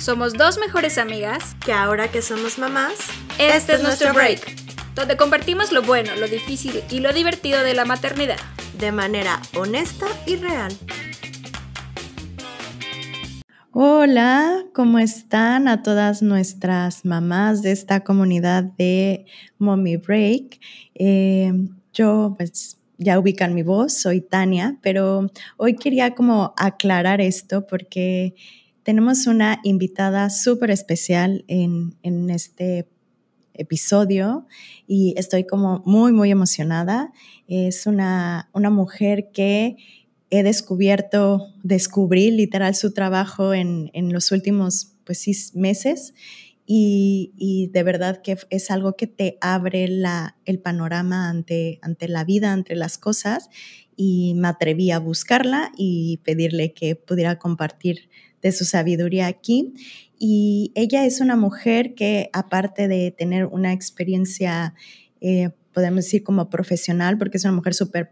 Somos dos mejores amigas que ahora que somos mamás, este, es nuestro break, donde compartimos lo bueno, lo difícil y lo divertido de la maternidad. De manera honesta y real. Hola, ¿cómo están a todas nuestras mamás de esta comunidad de Mommy Break? Eh, yo pues ya ubican mi voz, soy Tania, pero hoy quería como aclarar esto porque tenemos una invitada súper especial en, este episodio y estoy como muy, muy emocionada. Es una, una mujer que he descubierto, descubrí literal su trabajo en, los últimos pues, seis meses y, de verdad que es algo que te abre la, el panorama ante, ante la vida, ante las cosas y me atreví a buscarla y pedirle que pudiera compartir de su sabiduría aquí. Y ella es una mujer que aparte de tener una experiencia, eh, podemos decir como profesional, porque es una mujer súper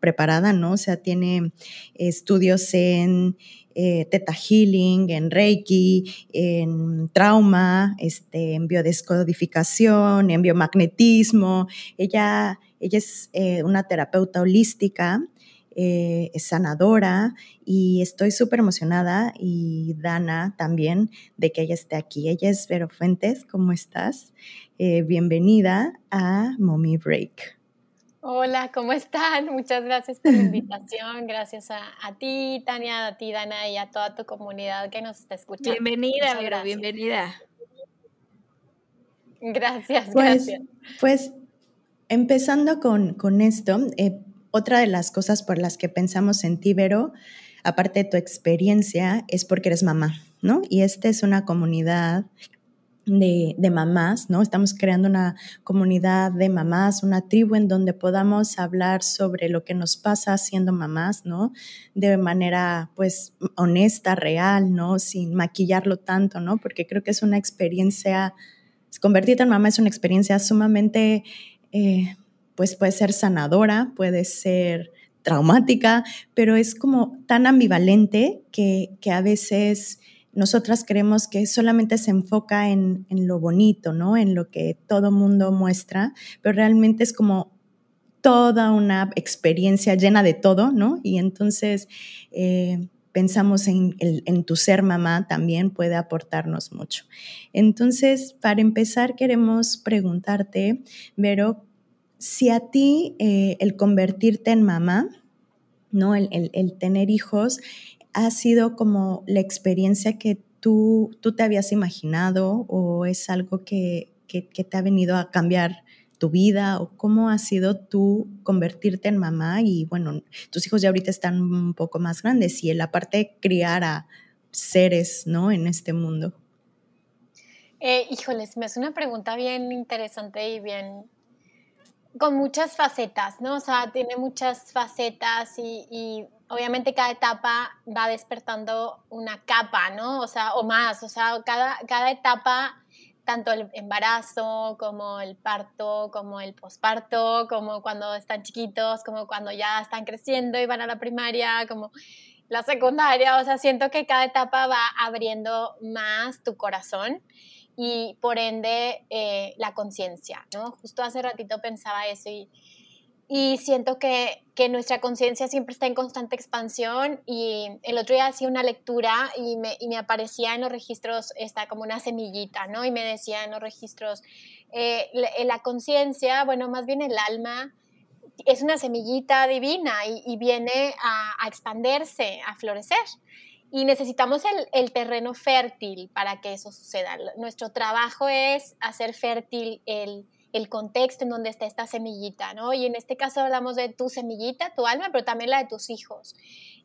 preparada, ¿no? O sea, tiene estudios en eh, Theta Healing, en Reiki, en trauma, este, en biodescodificación, en biomagnetismo. Ella, ella es eh, una terapeuta holística eh, sanadora y estoy súper emocionada y Dana también de que ella esté aquí. Ella es Vero Fuentes, ¿cómo estás? Bienvenida a Mommy Break. Hola, ¿cómo están? Muchas gracias por la invitación. Gracias a, ti, Tania, a ti, Dana, y a toda tu comunidad que nos está escuchando. Bienvenida, Vero, bienvenida. Gracias, pues, gracias. Pues empezando con, con esto, eh, otra de las cosas por las que pensamos en ti, Vero, aparte de tu experiencia, es porque eres mamá, ¿no? Y esta es una comunidad de, mamás, ¿no? Estamos creando una comunidad de mamás, una tribu en donde podamos hablar sobre lo que nos pasa siendo mamás, ¿no? De manera, pues, honesta, real, ¿no? Sin maquillarlo tanto, ¿no? Porque creo que es una experiencia, convertirte en mamá es una experiencia sumamente... Eh, pues puede ser sanadora, puede ser traumática, pero es como tan ambivalente que, a veces nosotras creemos que solamente se enfoca en, lo bonito, ¿no? En lo que todo mundo muestra, pero realmente es como toda una experiencia llena de todo, ¿no? Y entonces eh, pensamos en, en, tu ser mamá también puede aportarnos mucho. Entonces, para empezar, queremos preguntarte, Vero, si a ti eh, el convertirte en mamá, ¿no? El, tener hijos, ha sido como la experiencia que tú, tú te habías imaginado o es algo que, te ha venido a cambiar tu vida o cómo ha sido tú convertirte en mamá y bueno, tus hijos ya ahorita están un poco más grandes y en la parte de criar a seres, ¿no? En este mundo. Eh, híjoles, me hace una pregunta bien interesante y bien con muchas facetas, ¿no? O sea, tiene muchas facetas y, obviamente cada etapa va despertando una capa, ¿no? O sea, o más, o sea, cada, cada etapa, tanto el embarazo como el parto, como el posparto, como cuando están chiquitos, como cuando ya están creciendo y van a la primaria, como la secundaria, o sea, siento que cada etapa va abriendo más tu corazón y por ende eh, la conciencia, ¿no? Justo hace ratito pensaba eso y, y siento que, que nuestra conciencia siempre está en constante expansión y el otro día hacía una lectura y me, y me aparecía en los registros, está como una semillita, ¿no? Y me decía en los registros, eh, la, conciencia, bueno, más bien el alma, es una semillita divina y, viene a, a expandirse, a florecer y necesitamos el, terreno fértil para que eso suceda. Nuestro trabajo es hacer fértil el, contexto en donde está esta semillita, ¿no? Y en este caso hablamos de tu semillita, tu alma, pero también la de tus hijos,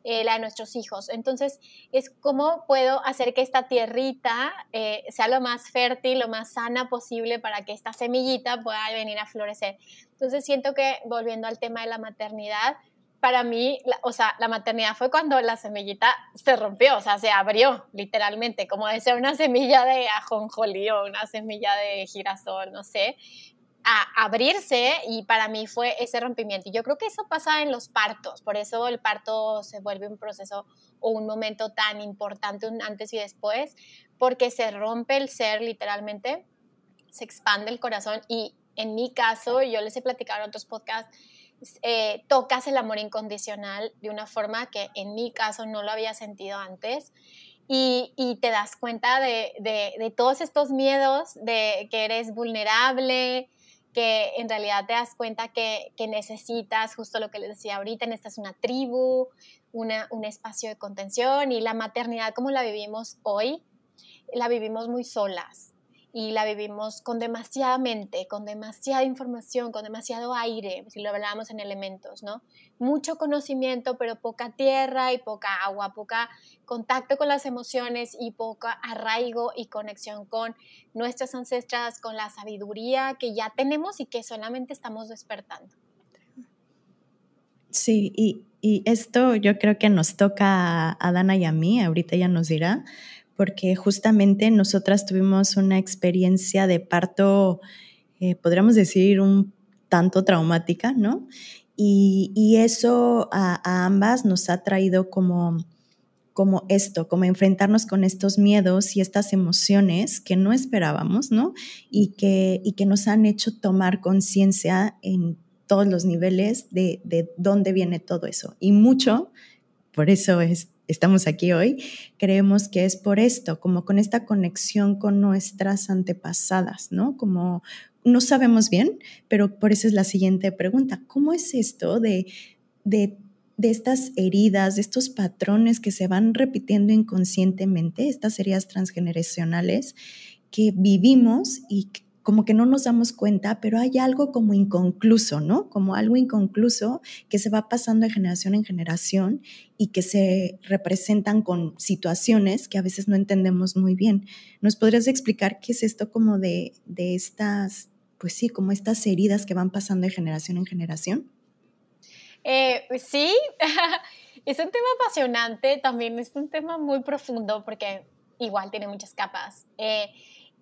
eh, la de nuestros hijos. Entonces, es cómo puedo hacer que esta tierrita eh, sea lo más fértil, lo más sana posible para que esta semillita pueda venir a florecer. Entonces, siento que volviendo al tema de la maternidad, para mí, o sea, la maternidad fue cuando la semillita se rompió, o sea, se abrió literalmente, como de ser una semilla de ajonjolí o una semilla de girasol, no sé, a abrirse y para mí fue ese rompimiento. Y yo creo que eso pasa en los partos, por eso el parto se vuelve un proceso o un momento tan importante, un antes y después, porque se rompe el ser literalmente, se expande el corazón y en mi caso, yo les he platicado en otros podcasts, eh, tocas el amor incondicional de una forma que en mi caso no lo había sentido antes. Y, te das cuenta de, todos estos miedos, de que eres vulnerable, que en realidad te das cuenta que, necesitas, justo lo que les decía ahorita, necesitas una tribu, una, un espacio de contención y la maternidad como la vivimos hoy, la vivimos muy solas y la vivimos con demasiada mente, con demasiada información, con demasiado aire, si lo hablábamos en elementos, ¿no? Mucho conocimiento, pero poca tierra y poca agua, poca contacto con las emociones y poca arraigo y conexión con nuestras ancestras, con la sabiduría que ya tenemos y que solamente estamos despertando. Sí, y, y esto yo creo que nos toca a Dana y a mí, ahorita ella nos dirá, porque justamente nosotras tuvimos una experiencia de parto, eh, podríamos decir, un tanto traumática, ¿no? Y, eso a, ambas nos ha traído como, como esto, como enfrentarnos con estos miedos y estas emociones que no esperábamos, ¿no? Y que, y que nos han hecho tomar conciencia en todos los niveles de, de dónde viene todo eso. Y mucho, por eso es estamos aquí hoy, creemos que es por esto, como con esta conexión con nuestras antepasadas, ¿no? Como no sabemos bien, pero por eso es la siguiente pregunta, ¿cómo es esto de, de, de estas heridas, de estos patrones que se van repitiendo inconscientemente, estas heridas transgeneracionales que vivimos y como que no nos damos cuenta, pero hay algo como inconcluso, ¿no? Como algo inconcluso que se va pasando de generación en generación y que se representan con situaciones que a veces no entendemos muy bien. ¿Nos podrías explicar qué es esto como de, de estas, pues sí, como estas heridas que van pasando de generación en generación? Eh, sí, es un tema apasionante, también es un tema muy profundo porque igual tiene muchas capas. Eh,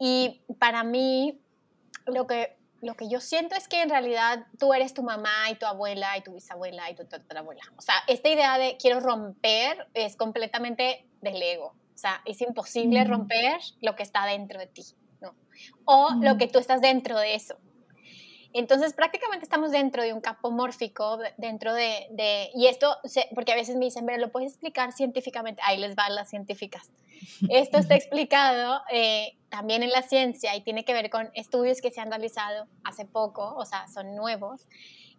y para mí, lo que, lo que yo siento es que en realidad tú eres tu mamá y tu abuela y tu bisabuela y tu tatarabuela. O sea, esta idea de quiero romper es completamente del ego. O sea, es imposible romper lo que está dentro de ti, ¿no? O lo que tú estás dentro de eso. Entonces, prácticamente estamos dentro de un campo mórfico, dentro de, de y esto, porque a veces me dicen, pero lo puedes explicar científicamente, ahí les van las científicas. Esto está explicado eh, también en la ciencia y tiene que ver con estudios que se han realizado hace poco, o sea, son nuevos,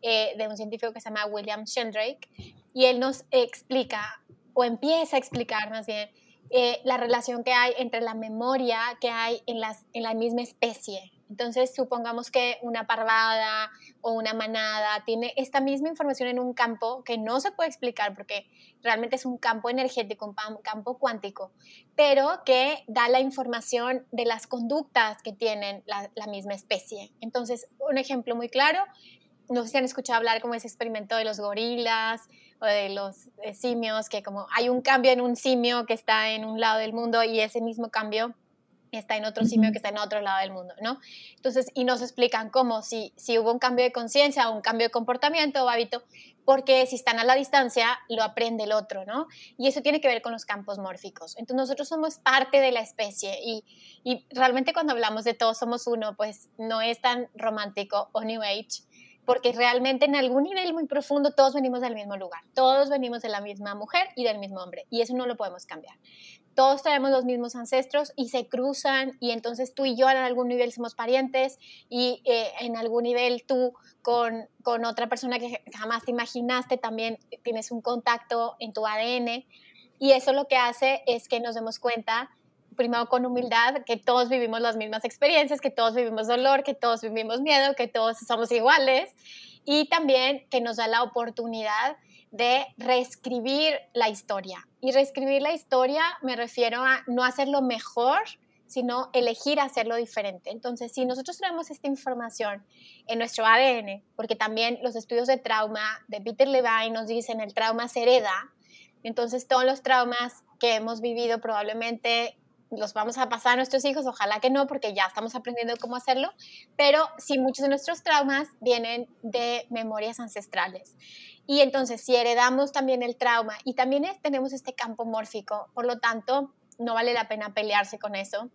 eh, de un científico que se llama William Sheldrake, y él nos explica, o empieza a explicar más bien, eh, la relación que hay entre la memoria que hay en, las, en la misma especie, entonces, supongamos que una parvada o una manada tiene esta misma información en un campo que no se puede explicar porque realmente es un campo energético, un campo cuántico, pero que da la información de las conductas que tienen la, misma especie. Entonces, un ejemplo muy claro, no sé si han escuchado hablar como ese experimento de los gorilas o de los eh, simios, que como hay un cambio en un simio que está en un lado del mundo y ese mismo cambio está en otro simio que está en otro lado del mundo, ¿no? Entonces, y nos explican cómo, si, si hubo un cambio de conciencia o un cambio de comportamiento o hábito, porque si están a la distancia, lo aprende el otro, ¿no? Y eso tiene que ver con los campos mórficos. Entonces, nosotros somos parte de la especie y, y realmente cuando hablamos de todos somos uno, pues no es tan romántico o New Age, porque realmente en algún nivel muy profundo todos venimos del mismo lugar, todos venimos de la misma mujer y del mismo hombre, y eso no lo podemos cambiar todos tenemos los mismos ancestros y se cruzan y entonces tú y yo en algún nivel somos parientes y eh, en algún nivel tú con, con, otra persona que jamás te imaginaste también tienes un contacto en tu ADN y eso lo que hace es que nos demos cuenta primero con humildad que todos vivimos las mismas experiencias, que todos vivimos dolor, que todos vivimos miedo, que todos somos iguales y también que nos da la oportunidad de reescribir la historia. Y reescribir la historia me refiero a no hacerlo mejor, sino elegir hacerlo diferente. Entonces, si nosotros tenemos esta información en nuestro ADN, porque también los estudios de trauma de Peter Levine nos dicen el trauma se hereda, entonces todos los traumas que hemos vivido probablemente los vamos a pasar a nuestros hijos, ojalá que no, porque ya estamos aprendiendo cómo hacerlo, pero sí muchos de nuestros traumas vienen de memorias ancestrales. Y entonces, si heredamos también el trauma y también tenemos este campo mórfico, por lo tanto, no vale la pena pelearse con eso,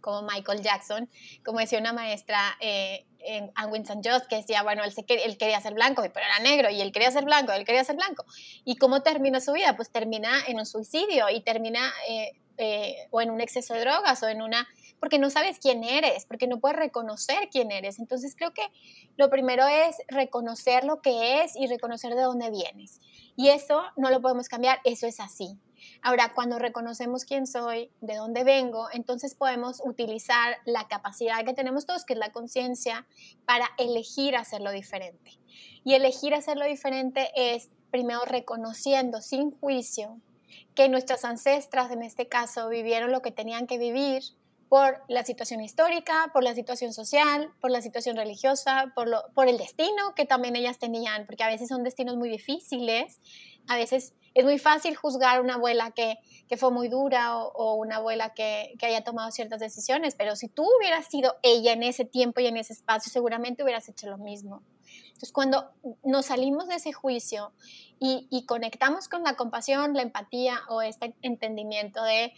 como Michael Jackson, como decía una maestra eh, en Winston Just, que decía, bueno, él, se, quería ser blanco, pero era negro, y él quería ser blanco, él quería ser blanco. ¿Y cómo termina su vida? Pues termina en un suicidio y termina eh, eh, o en un exceso de drogas o en una porque no sabes quién eres, porque no puedes reconocer quién eres. Entonces creo que lo primero es reconocer lo que es y reconocer de dónde vienes. Y eso no lo podemos cambiar, eso es así. Ahora, cuando reconocemos quién soy, de dónde vengo, entonces podemos utilizar la capacidad que tenemos todos, que es la conciencia, para elegir hacerlo diferente. Y elegir hacerlo diferente es primero reconociendo sin juicio que nuestras ancestras, en este caso, vivieron lo que tenían que vivir, por la situación histórica, por la situación social, por la situación religiosa, por, lo, por el destino que también ellas tenían, porque a veces son destinos muy difíciles, a veces es muy fácil juzgar una abuela que, que fue muy dura o, o una abuela que, que, haya tomado ciertas decisiones, pero si tú hubieras sido ella en ese tiempo y en ese espacio, seguramente hubieras hecho lo mismo. Entonces, cuando nos salimos de ese juicio y, y conectamos con la compasión, la empatía o este entendimiento de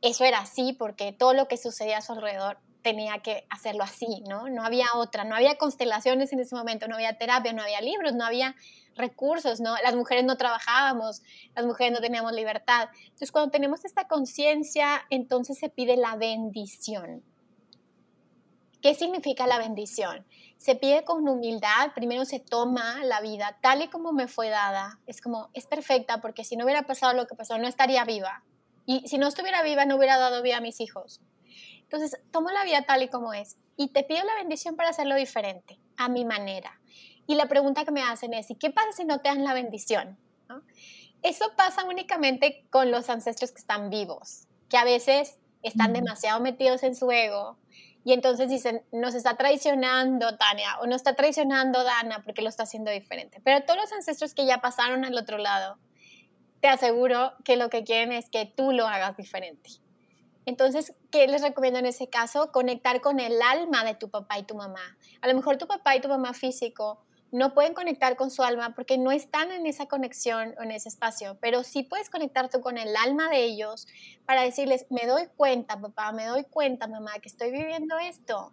eso era así porque todo lo que sucedía a su alrededor tenía que hacerlo así, ¿no? No había otra, no había constelaciones en ese momento, no había terapia, no había libros, no había recursos, ¿no? Las mujeres no trabajábamos, las mujeres no teníamos libertad. Entonces, cuando tenemos esta conciencia, entonces se pide la bendición. ¿Qué significa la bendición? Se pide con humildad, primero se toma la vida tal y como me fue dada. Es como, es perfecta porque si no hubiera pasado lo que pasó, no estaría viva. Y si no estuviera viva, no hubiera dado vida a mis hijos. Entonces, tomo la vida tal y como es y te pido la bendición para hacerlo diferente, a mi manera. Y la pregunta que me hacen es, ¿y qué pasa si no te dan la bendición? Eso pasa únicamente con los ancestros que están vivos, que a veces están demasiado metidos en su ego y entonces dicen, nos está traicionando Tania o nos está traicionando Dana porque lo está haciendo diferente. Pero todos los ancestros que ya pasaron al otro lado, te aseguro que lo que quieren es que tú lo hagas diferente. Entonces, ¿qué les recomiendo en ese caso? Conectar con el alma de tu papá y tu mamá. A lo mejor tu papá y tu mamá físico no pueden conectar con su alma porque no están en esa conexión o en ese espacio, pero sí puedes conectar tú con el alma de ellos para decirles, me doy cuenta, papá, me doy cuenta, mamá, que estoy viviendo esto.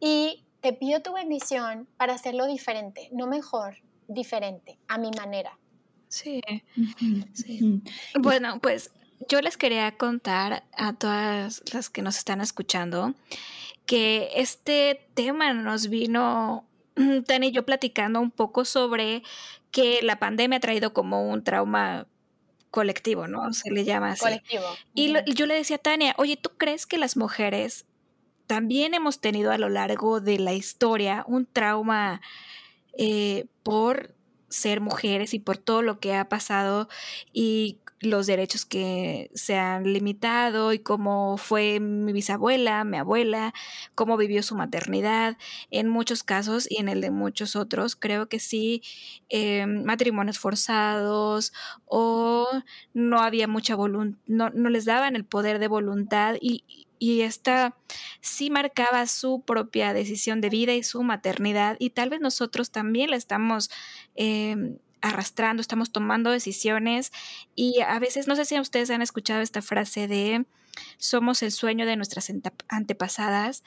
Y te pido tu bendición para hacerlo diferente, no mejor, diferente, a mi manera. Sí, sí. Bueno, pues yo les quería contar a todas las que nos están escuchando que este tema nos vino Tani y yo platicando un poco sobre que la pandemia ha traído como un trauma colectivo, ¿no? Se le llama así. Colectivo. Y, yo le decía a Tania, oye, ¿tú crees que las mujeres también hemos tenido a lo largo de la historia un trauma eh, por ser mujeres y por todo lo que ha pasado y los derechos que se han limitado y cómo fue mi bisabuela, mi abuela, cómo vivió su maternidad. En muchos casos y en el de muchos otros, creo que sí, eh, matrimonios forzados o no había mucha voluntad, no, no les daban el poder de voluntad y, y esta sí marcaba su propia decisión de vida y su maternidad y tal vez nosotros también la estamos em, arrastrando, estamos tomando decisiones y a veces, no sé si ustedes han escuchado esta frase de somos el sueño de nuestras antepasadas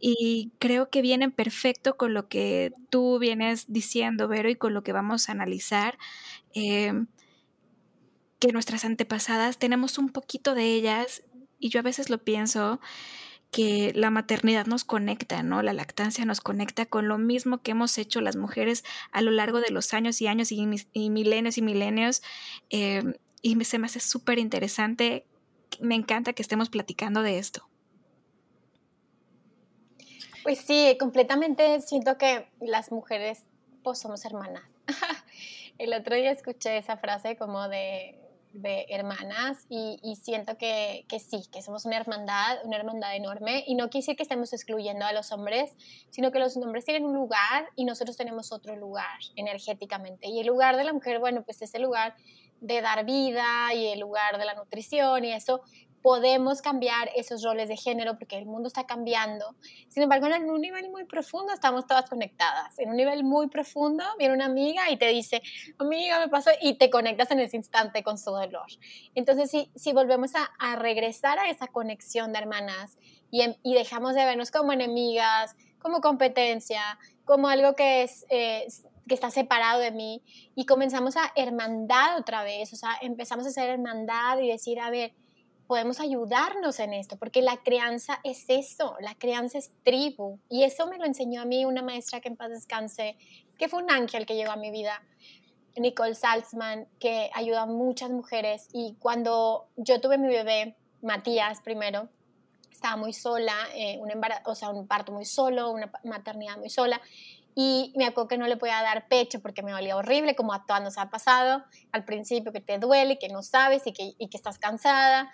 y creo que vienen perfecto con lo que tú vienes diciendo, Vero, y con lo que vamos a analizar. Em, que nuestras antepasadas tenemos un poquito de ellas y yo a veces lo pienso que la maternidad nos conecta, ¿no? La lactancia nos conecta con lo mismo que hemos hecho las mujeres a lo largo de los años y años y, milenios y milenios. Eh, y se me hace súper interesante. Me encanta que estemos platicando de esto. Pues sí, completamente siento que las mujeres pues somos hermanas. El otro día escuché esa frase como de de hermanas y, siento que, sí, que somos una hermandad, una hermandad enorme y no quise que estemos excluyendo a los hombres, sino que los hombres tienen un lugar y nosotros tenemos otro lugar energéticamente. Y el lugar de la mujer, bueno, pues es el lugar de dar vida y el lugar de la nutrición y eso, podemos cambiar esos roles de género porque el mundo está cambiando. Sin embargo, en un nivel muy profundo estamos todas conectadas. En un nivel muy profundo viene una amiga y te dice, amiga, me pasó, y te conectas en ese instante con su dolor. Entonces, si, si volvemos a, a regresar a esa conexión de hermanas y, y, dejamos de vernos como enemigas, como competencia, como algo que es... Eh, que está separado de mí y comenzamos a hermandad otra vez, o sea, empezamos a hacer hermandad y decir, a ver, podemos ayudarnos en esto, porque la crianza es eso, la crianza es tribu. Y eso me lo enseñó a mí una maestra que en paz descanse, que fue un ángel que llegó a mi vida, Nicole Salzman, que ayuda a muchas mujeres. Y cuando yo tuve mi bebé, Matías primero, estaba muy sola, eh, un o sea, un parto muy solo, una maternidad muy sola y me acuerdo que no le podía dar pecho porque me dolía horrible, como a todas nos ha pasado al principio, que te duele, que no sabes y que, y que estás cansada.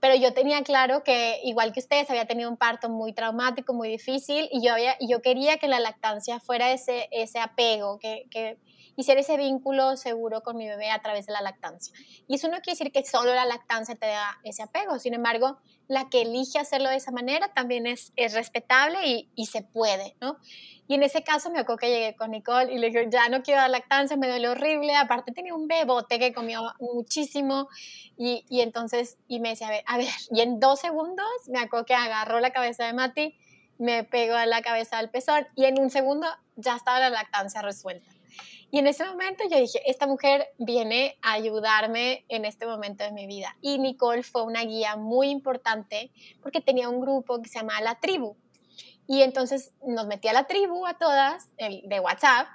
Pero yo tenía claro que, igual que ustedes, había tenido un parto muy traumático, muy difícil, y yo, había, yo quería que la lactancia fuera ese, ese apego, que, que hiciera ese vínculo seguro con mi bebé a través de la lactancia. Y eso no quiere decir que solo la lactancia te da ese apego, sin embargo, la que elige hacerlo de esa manera también es, es respetable y, y se puede, ¿no? Y en ese caso me acuerdo que llegué con Nicole y le dije, ya no quiero dar lactancia, me duele horrible. Aparte tenía un bebote que comió muchísimo. Y, y entonces, y me decía, a ver, y en dos segundos me acuerdo que agarró la cabeza de Mati, me pegó a la cabeza al pezón y en un segundo ya estaba la lactancia resuelta. Y en ese momento yo dije, esta mujer viene a ayudarme en este momento de mi vida. Y Nicole fue una guía muy importante porque tenía un grupo que se llama La Tribu. Y entonces nos metí a la tribu a todas de WhatsApp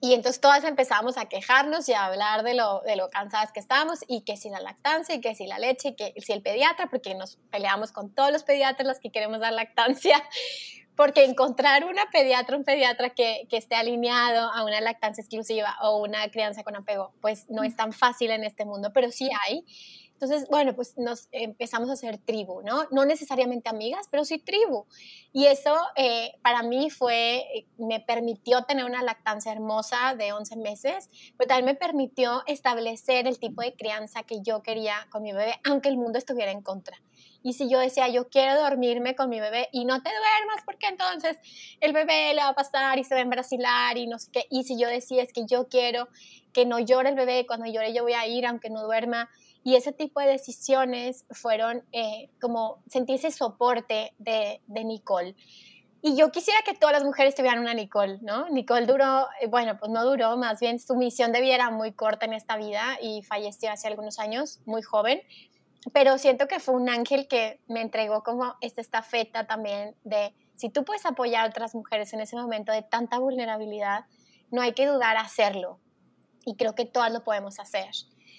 y entonces todas empezamos a quejarnos y a hablar de lo, de lo cansadas que estábamos y que si la lactancia y que si la leche y que si el pediatra, porque nos peleamos con todos los pediatras los que queremos dar lactancia, porque encontrar una pediatra, un pediatra que, que esté alineado a una lactancia exclusiva o una crianza con apego, pues no es tan fácil en este mundo, pero sí hay. Entonces, bueno, pues nos empezamos a hacer tribu, ¿no? No necesariamente amigas, pero sí tribu. Y eso eh, para mí fue, me permitió tener una lactancia hermosa de 11 meses, pero también me permitió establecer el tipo de crianza que yo quería con mi bebé, aunque el mundo estuviera en contra. Y si yo decía, yo quiero dormirme con mi bebé y no te duermas porque entonces el bebé le va a pasar y se va a embrasilar y no sé qué. Y si yo decía, es que yo quiero que no llore el bebé, cuando llore yo voy a ir aunque no duerma y ese tipo de decisiones fueron eh, como sentir ese soporte de, de, Nicole. Y yo quisiera que todas las mujeres tuvieran una Nicole, ¿no? Nicole duró, eh, bueno, pues no duró, más bien su misión de vida era muy corta en esta vida y falleció hace algunos años, muy joven, pero siento que fue un ángel que me entregó como esta estafeta también de si tú puedes apoyar a otras mujeres en ese momento de tanta vulnerabilidad, no hay que dudar a hacerlo. Y creo que todas lo podemos hacer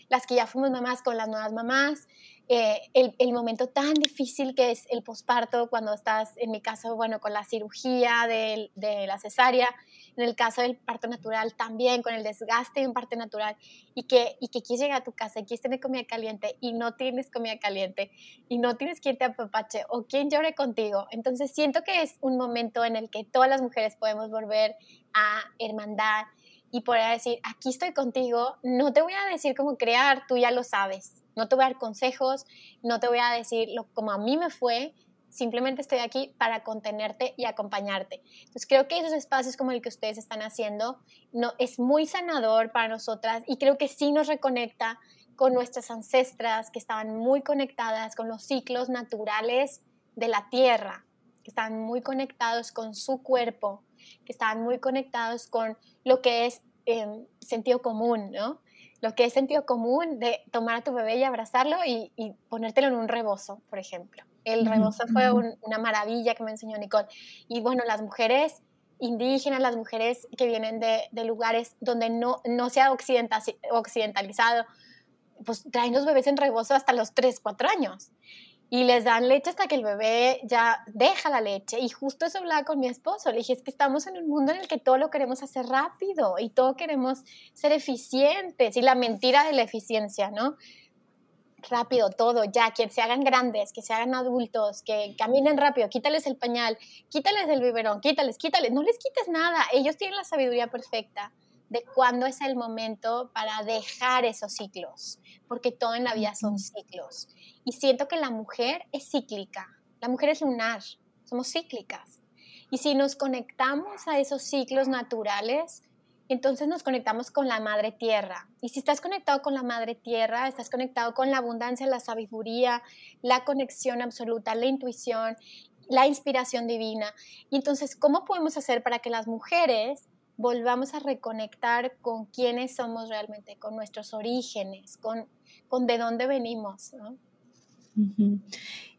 las que ya fuimos mamás con las nuevas mamás, eh, el, el, momento tan difícil que es el posparto cuando estás, en mi caso, bueno, con la cirugía de, de, la cesárea, en el caso del parto natural también, con el desgaste de un parto natural, y que, y que quieres llegar a tu casa y quieres tener comida caliente y no tienes comida caliente y no tienes que irte a papache o quien llore contigo. Entonces siento que es un momento en el que todas las mujeres podemos volver a hermandad y poder decir, aquí estoy contigo, no te voy a decir cómo crear, tú ya lo sabes, no te voy a dar consejos, no te voy a decir lo, como a mí me fue, simplemente estoy aquí para contenerte y acompañarte. Entonces creo que esos espacios como el que ustedes están haciendo no, es muy sanador para nosotras y creo que sí nos reconecta con nuestras ancestras que estaban muy conectadas con los ciclos naturales de la tierra, que estaban muy conectados con su cuerpo, que estaban muy conectados con lo que es em, sentido común, ¿no? Lo que es sentido común de tomar a tu bebé y abrazarlo y, ponértelo en un rebozo, por ejemplo. El rebozo fue una maravilla que me enseñó Nicole. Y bueno, las mujeres indígenas, las mujeres que vienen de, de lugares donde no, no se ha occidentalizado, pues traen los bebés en rebozo hasta los 3, 4 años y les dan leche hasta que el bebé ya deja la leche. Y justo eso hablaba con mi esposo. Le dije, es que estamos en un mundo en el que todo lo queremos hacer rápido y todo queremos ser eficientes. Y la mentira de la eficiencia, ¿no? Rápido, todo, ya, que se hagan grandes, que se hagan adultos, que caminen rápido, quítales el pañal, quítales el biberón, quítales, quítales, no les quites nada. Ellos tienen la sabiduría perfecta. De cuándo es el momento para dejar esos ciclos, porque todo en la vida son ciclos. Y siento que la mujer es cíclica, la mujer es lunar, somos cíclicas. Y si nos conectamos a esos ciclos naturales, entonces nos conectamos con la madre tierra. Y si estás conectado con la madre tierra, estás conectado con la abundancia, la sabiduría, la conexión absoluta, la intuición, la inspiración divina. Y entonces, ¿cómo podemos hacer para que las mujeres volvamos a reconectar con quiénes somos realmente, con nuestros orígenes, con, con de dónde venimos?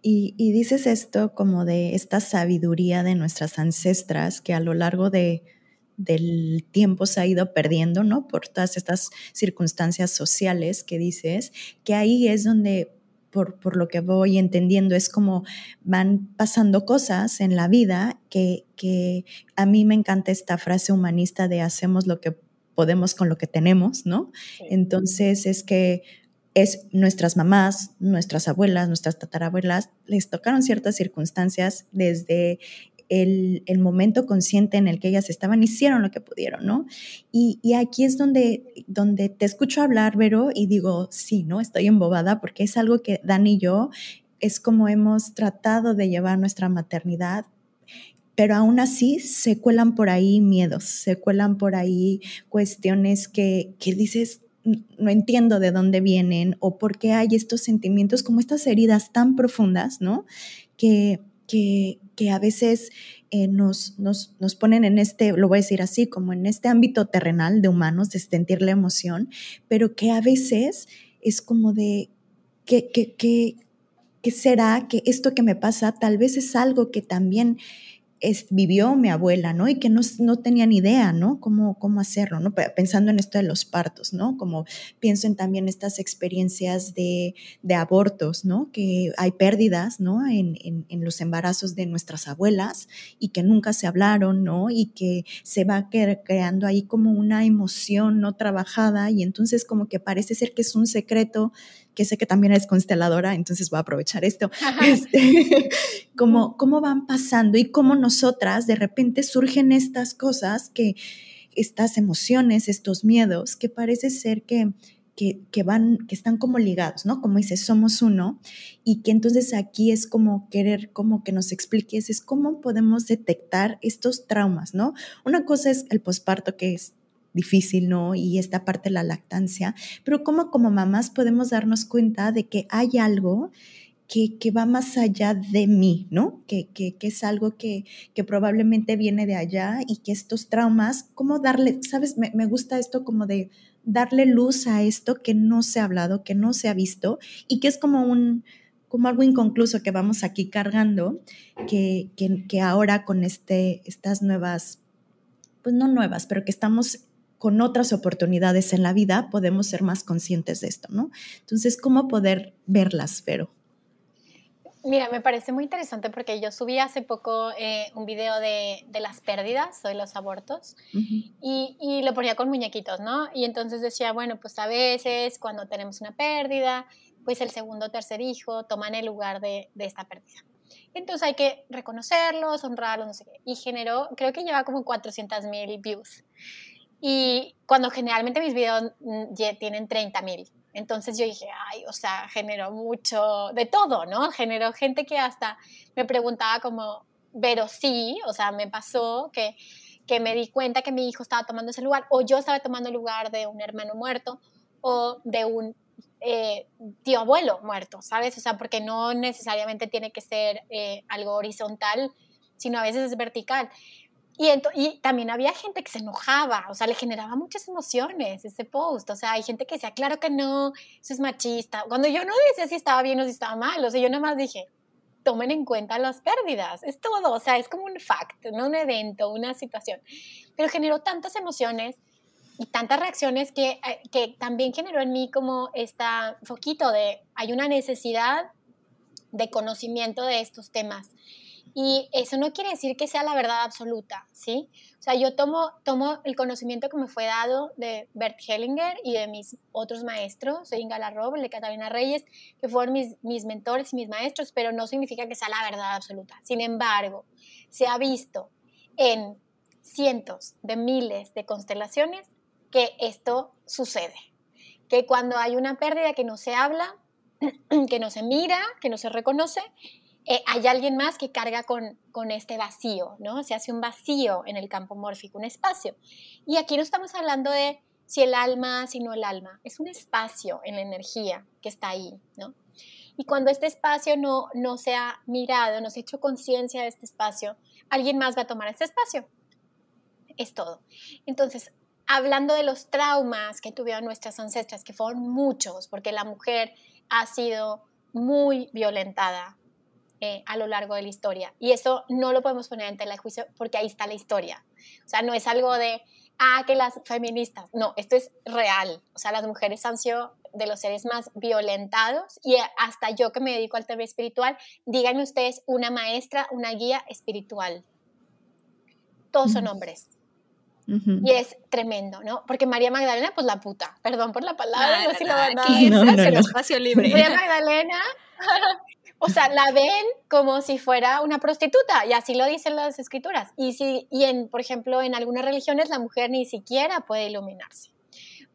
y, y dices esto como de esta sabiduría de nuestras ancestras que a lo largo de del tiempo se ha ido perdiendo, ¿no? Por todas estas circunstancias sociales que dices, que ahí es donde, por, por lo que voy entendiendo, es como van pasando cosas en la vida que, que a mí me encanta esta frase humanista de hacemos lo que podemos con lo que tenemos, ¿no? Entonces es que es nuestras mamás, nuestras abuelas, nuestras tatarabuelas, les tocaron ciertas circunstancias desde el, momento consciente en el que ellas estaban, hicieron lo que pudieron, ¿no? Y, aquí es donde, donde te escucho hablar, Vero, y digo, sí, ¿no? Estoy embobada porque es algo que Dani y yo es como hemos tratado de llevar nuestra maternidad, pero aún así se cuelan por ahí miedos, se cuelan por ahí cuestiones que, que dices, no entiendo de dónde vienen o por qué hay estos sentimientos como estas heridas tan profundas, ¿no? Que, que, a veces eh, nos, nos, nos, ponen en este, lo voy a decir así, como en este ámbito terrenal de humanos, de sentir la emoción, pero que a veces es como de, ¿qué, qué será que esto que me pasa tal vez es algo que también vivió mi abuela, ¿no? Y que no, no tenían idea, ¿no? Cómo, cómo hacerlo, ¿no? Pensando en esto de los partos, ¿no? Como pienso en también estas experiencias de, de abortos, ¿no? Que hay pérdidas, ¿no? En, en, en, los embarazos de nuestras abuelas y que nunca se hablaron, ¿no? Y que se va creando ahí como una emoción no trabajada y entonces como que parece ser que es un secreto que sé que también eres consteladora, entonces voy a aprovechar esto, este, cómo, cómo van pasando y cómo nosotras de repente surgen estas cosas que, estas emociones, estos miedos, que parece ser que, que, que, van, que están como ligados, ¿no? Como dices, somos uno, y que entonces aquí es como querer, como que nos expliques, es cómo podemos detectar estos traumas, ¿no? Una cosa es el posparto, que es difícil, ¿no? Y esta parte de la lactancia, pero cómo como mamás podemos darnos cuenta de que hay algo que, que va más allá de mí, ¿no? Que, que, que es algo que, probablemente viene de allá y que estos traumas, ¿cómo darle, sabes, me, me gusta esto como de darle luz a esto que no se ha hablado, que no se ha visto y que es como un, como algo inconcluso que vamos aquí cargando, que, que, que ahora con este, estas nuevas, pues no nuevas, pero que estamos con otras oportunidades en la vida podemos ser más conscientes de esto, ¿no? Entonces, ¿cómo poder verlas, Vero? Mira, me parece muy interesante porque yo subí hace poco eh, un video de, de, las pérdidas o de los abortos y, y, lo ponía con muñequitos, ¿no? Y entonces decía, bueno, pues a veces cuando tenemos una pérdida, pues el segundo o tercer hijo toman el lugar de, de esta pérdida. Entonces hay que reconocerlos, honrarlos, no sé qué. Y generó, creo que lleva como 400 mil views. Y cuando generalmente mis videos mm, tienen 30 mil. Entonces yo dije, ay, o sea, generó mucho de todo, ¿no? Generó gente que hasta me preguntaba como, pero sí, o sea, me pasó que, que me di cuenta que mi hijo estaba tomando ese lugar, o yo estaba tomando el lugar de un hermano muerto, o de un eh, tío abuelo muerto, ¿sabes? O sea, porque no necesariamente tiene que ser eh, algo horizontal, sino a veces es vertical. Y, también había gente que se enojaba, o sea, le generaba muchas emociones ese post. O sea, hay gente que decía, claro que no, eso es machista. Cuando yo no decía si estaba bien o si estaba mal, o sea, yo nada más dije, tomen en cuenta las pérdidas, es todo, o sea, es como un fact, no un evento, una situación. Pero generó tantas emociones y tantas reacciones que, eh, que también generó en mí como este foquito de, hay una necesidad de conocimiento de estos temas. Y eso no quiere decir que sea la verdad absoluta, ¿sí? O sea, yo tomo, tomo el conocimiento que me fue dado de Bert Hellinger y de mis otros maestros, de Inga Larrob, de Catalina Reyes, que fueron mis, mis mentores y mis maestros, pero no significa que sea la verdad absoluta. Sin embargo, se ha visto en cientos de miles de constelaciones que esto sucede, que cuando hay una pérdida que no se habla, que no se mira, que no se reconoce, eh, hay alguien más que carga con, con este vacío, ¿no? Se hace un vacío en el campo mórfico, un espacio. Y aquí no estamos hablando de si el alma, si no el alma, es un espacio en la energía que está ahí, ¿no? Y cuando este espacio no, no se ha mirado, no se ha hecho conciencia de este espacio, alguien más va a tomar este espacio. Es todo. Entonces, hablando de los traumas que tuvieron nuestras ancestras, que fueron muchos, porque la mujer ha sido muy violentada eh, a lo largo de la historia. Y eso no lo podemos poner en tela de juicio porque ahí está la historia. O sea, no es algo de, ah, que las feministas. No, esto es real. O sea, las mujeres han sido de los seres más violentados y hasta yo que me dedico al tema espiritual, díganme ustedes una maestra, una guía espiritual. Todos son hombres. Y es tremendo, ¿no? Porque María Magdalena, pues la puta, perdón por la palabra, no, sé si lo van a decir. espacio libre. María Magdalena, o sea, la ven como si fuera una prostituta, y así lo dicen las escrituras. Y, si, y en, por ejemplo, en algunas religiones la mujer ni siquiera puede iluminarse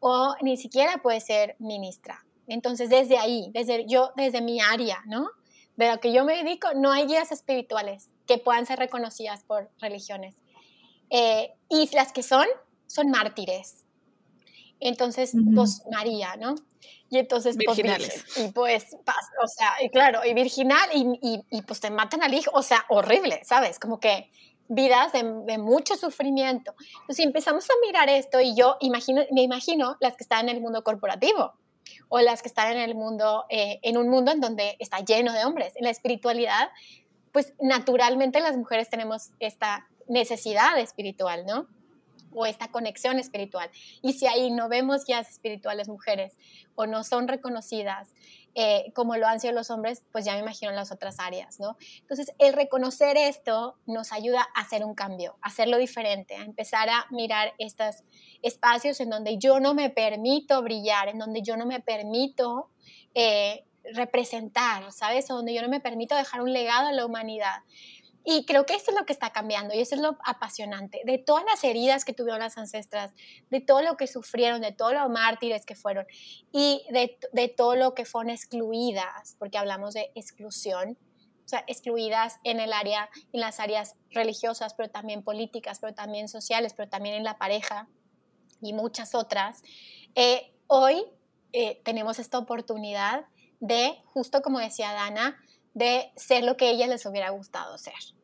o ni siquiera puede ser ministra. Entonces, desde ahí, desde yo, desde mi área, ¿no? De lo que yo me dedico, no hay guías espirituales que puedan ser reconocidas por religiones. Eh, y las que son, son mártires. Entonces, pues María, ¿no? Y entonces, pues, virginales. y pues, o sea, y claro, y virginal, y, y, y, pues te matan al hijo, o sea, horrible, ¿sabes? Como que vidas de, mucho sufrimiento. Entonces empezamos a mirar esto y yo imagino, me imagino las que están en el mundo corporativo o las que están en el mundo, eh, en un mundo en donde está lleno de hombres. En la espiritualidad, pues naturalmente las mujeres tenemos esta necesidad espiritual, ¿no? O esta conexión espiritual. Y si ahí no vemos guías espirituales mujeres o no son reconocidas eh, como lo han sido los hombres, pues ya me imagino en las otras áreas, ¿no? Entonces, el reconocer esto nos ayuda a hacer un cambio, a hacerlo diferente, a empezar a mirar estos espacios en donde yo no me permito brillar, en donde yo no me permito eh, representar, ¿sabes? O donde yo no me permito dejar un legado a la humanidad. Y creo que esto es lo que está cambiando y eso es lo apasionante. De todas las heridas que tuvieron las ancestras, de todo lo que sufrieron, de todos los mártires que fueron y de, de todo lo que fueron excluidas, porque hablamos de exclusión, o sea, excluidas en el área, en las áreas religiosas, pero también políticas, pero también sociales, pero también en la pareja y muchas otras. Eh, hoy eh, tenemos esta oportunidad de, justo como decía Dana, de ser lo que a ellas les hubiera gustado ser.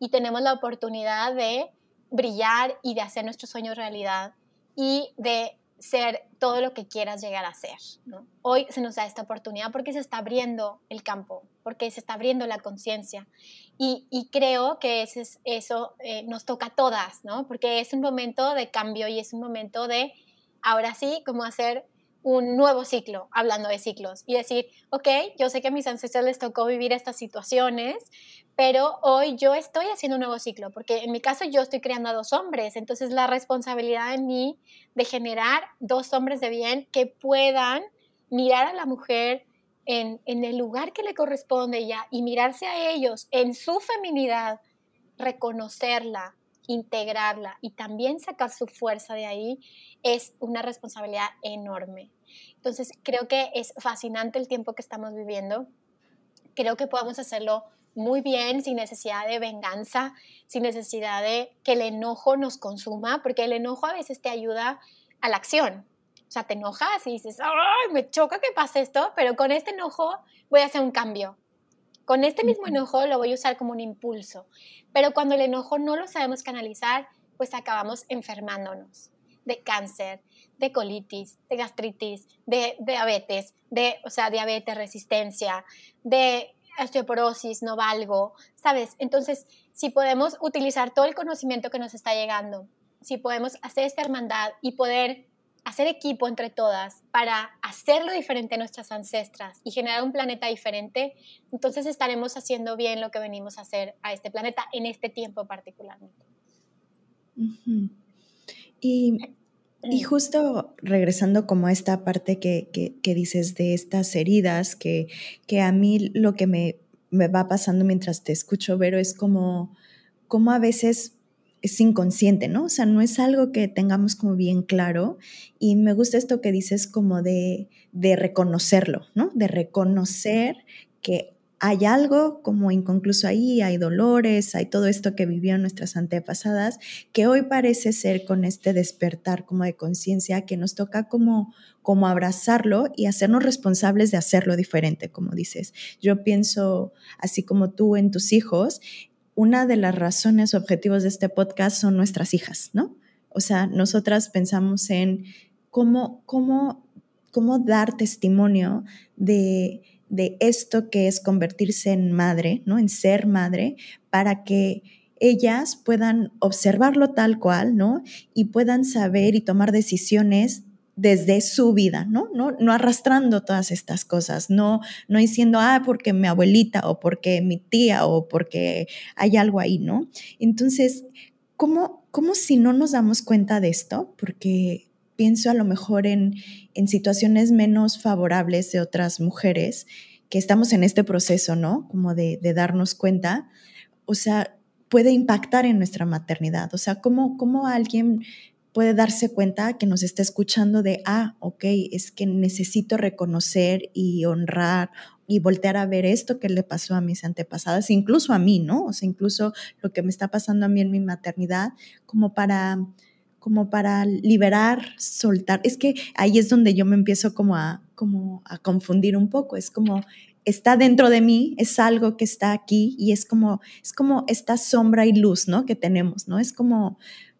Y tenemos la oportunidad de brillar y de hacer nuestros sueños realidad y de ser todo lo que quieras llegar a ser. Hoy se nos da esta oportunidad porque se está abriendo el campo, porque se está abriendo la conciencia. Y, creo que ese es, eso eh, nos toca a todas, ¿no? porque es un momento de cambio y es un momento de, ahora sí, como hacer un nuevo ciclo, hablando de ciclos, y decir, ok, yo sé que a mis ancestros les tocó vivir estas situaciones, pero hoy yo estoy haciendo un nuevo ciclo, porque en mi caso yo estoy creando a dos hombres, entonces la responsabilidad de mí de generar dos hombres de bien que puedan mirar a la mujer en, en el lugar que le corresponde ya y mirarse a ellos en su feminidad, reconocerla, integrarla y también sacar su fuerza de ahí es una responsabilidad enorme. Entonces, creo que es fascinante el tiempo que estamos viviendo. Creo que podemos hacerlo muy bien, sin necesidad de venganza, sin necesidad de que el enojo nos consuma, porque el enojo a veces te ayuda a la acción. O sea, te enojas y dices, ¡ay, me choca que pase esto! Pero con este enojo voy a hacer un cambio. Con este mismo enojo lo voy a usar como un impulso. Pero cuando el enojo no lo sabemos canalizar, pues acabamos enfermándonos de cáncer, de colitis, de gastritis, de, diabetes, de, o sea, diabetes, resistencia, de osteoporosis, no valgo, ¿sabes? Entonces, si podemos utilizar todo el conocimiento que nos está llegando, si podemos hacer esta hermandad y poder hacer equipo entre todas para hacerlo diferente a nuestras ancestras y generar un planeta diferente, entonces estaremos haciendo bien lo que venimos a hacer a este planeta en este tiempo particularmente. Y y justo regresando como a esta parte que, que, dices de estas heridas, que, que a mí lo que me, me, va pasando mientras te escucho, Vero, es como, como a veces es inconsciente, ¿no? O sea, no es algo que tengamos como bien claro. Y me gusta esto que dices como de, de reconocerlo, ¿no? De reconocer que hay algo como inconcluso ahí, hay dolores, hay todo esto que vivieron nuestras antepasadas, que hoy parece ser con este despertar como de conciencia que nos toca como, como abrazarlo y hacernos responsables de hacerlo diferente, como dices. Yo pienso, así como tú en tus hijos, una de las razones, objetivos de este podcast son nuestras hijas, ¿no? O sea, nosotras pensamos en cómo, cómo, cómo dar testimonio de de esto que es convertirse en madre, ¿no? En ser madre, para que ellas puedan observarlo tal cual, ¿no? Y puedan saber y tomar decisiones desde su vida, ¿no? No, no arrastrando todas estas cosas, no, no diciendo, ah, porque mi abuelita o porque mi tía o porque hay algo ahí, ¿no? Entonces, ¿cómo, cómo si no nos damos cuenta de esto? Porque pienso a lo mejor en, situaciones menos favorables de otras mujeres que estamos en este proceso, ¿no? Como de, darnos cuenta, o sea, puede impactar en nuestra maternidad. O sea, ¿cómo, cómo alguien puede darse cuenta que nos está escuchando de, ah, ok, es que necesito reconocer y honrar y voltear a ver esto que le pasó a mis antepasadas, incluso a mí, ¿no? O sea, incluso lo que me está pasando a mí en mi maternidad, como para como para liberar, soltar. Es que ahí es donde yo me empiezo como a, como a confundir un poco. Es como, está dentro de mí, es algo que está aquí y es como, es como esta sombra y luz, ¿no? Que tenemos, ¿no? Es como,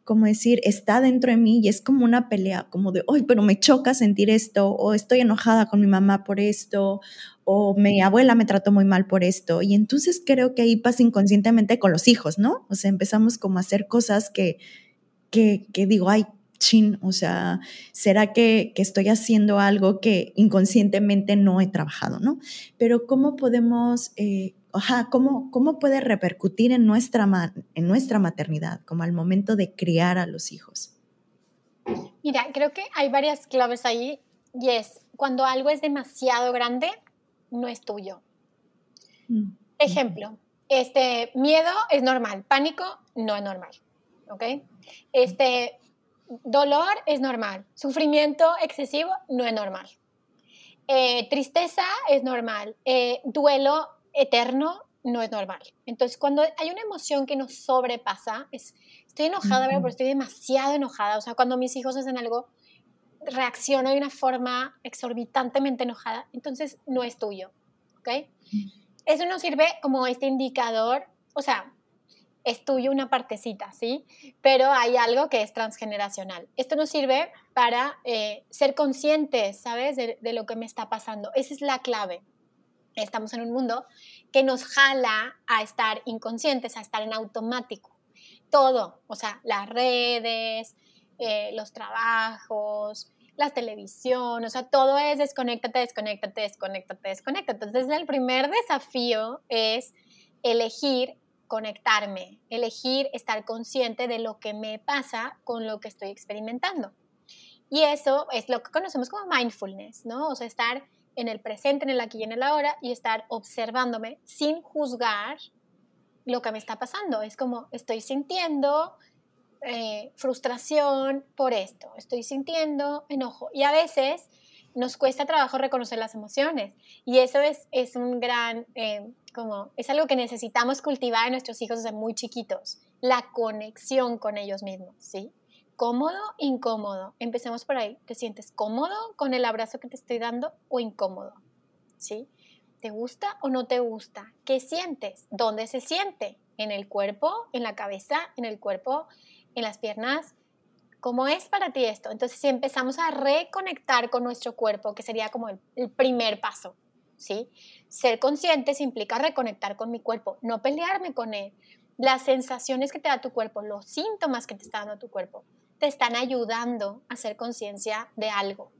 como decir, está dentro de mí y es como una pelea, como de, hoy, pero me choca sentir esto, o estoy enojada con mi mamá por esto, o mi abuela me trató muy mal por esto. Y entonces creo que ahí pasa inconscientemente con los hijos, ¿no? O sea, empezamos como a hacer cosas que, que, digo, ay, chin, o sea, ¿será que, estoy haciendo algo que inconscientemente no he trabajado, ¿no? Pero ¿cómo podemos, eh, ¿cómo, ¿cómo, puede repercutir en nuestra, en nuestra maternidad, como al momento de criar a los hijos? Mira, creo que hay varias claves ahí y es, cuando algo es demasiado grande, no es tuyo. Mm. Ejemplo, este, miedo es normal, pánico no es normal, ¿ok? Este, dolor es normal, sufrimiento excesivo no es normal. Eh, tristeza es normal, eh, duelo eterno no es normal. Entonces, cuando hay una emoción que nos sobrepasa, es, estoy enojada, pero estoy demasiado enojada. O sea, cuando mis hijos hacen algo, reacciono de una forma exorbitantemente enojada, entonces no es tuyo. ¿Ok? Eso nos sirve como este indicador, o sea, es tuyo una partecita, ¿sí? Pero hay algo que es transgeneracional. Esto nos sirve para eh, ser conscientes, ¿sabes? De, de, lo que me está pasando. Esa es la clave. Estamos en un mundo que nos jala a estar inconscientes, a estar en automático. Todo, o sea, las redes, eh, los trabajos, la televisión, o sea, todo es desconéctate, desconéctate, desconéctate, desconéctate. Entonces, el primer desafío es elegir conectarme, elegir estar consciente de lo que me pasa con lo que estoy experimentando. Y eso es lo que conocemos como mindfulness, ¿no? O sea, estar en el presente, en el aquí y en el ahora y estar observándome sin juzgar lo que me está pasando. Es como estoy sintiendo eh, frustración por esto, estoy sintiendo enojo. Y a veces nos cuesta trabajo reconocer las emociones. Y eso es, es un gran, eh, como, es algo que necesitamos cultivar en nuestros hijos desde muy chiquitos, la conexión con ellos mismos, ¿sí? Cómodo, incómodo. Empecemos por ahí. ¿Te sientes cómodo con el abrazo que te estoy dando o incómodo? ¿Sí? ¿Te gusta o no te gusta? ¿Qué sientes? ¿Dónde se siente? ¿En el cuerpo? ¿En la cabeza? ¿En el cuerpo? ¿En las piernas? ¿Cómo es para ti esto? Entonces, si empezamos a reconectar con nuestro cuerpo, que sería como el, primer paso, ¿sí? Ser conscientes implica reconectar con mi cuerpo, no pelearme con él. Las sensaciones que te da tu cuerpo, los síntomas que te está dando tu cuerpo, te están ayudando a hacer conciencia de algo.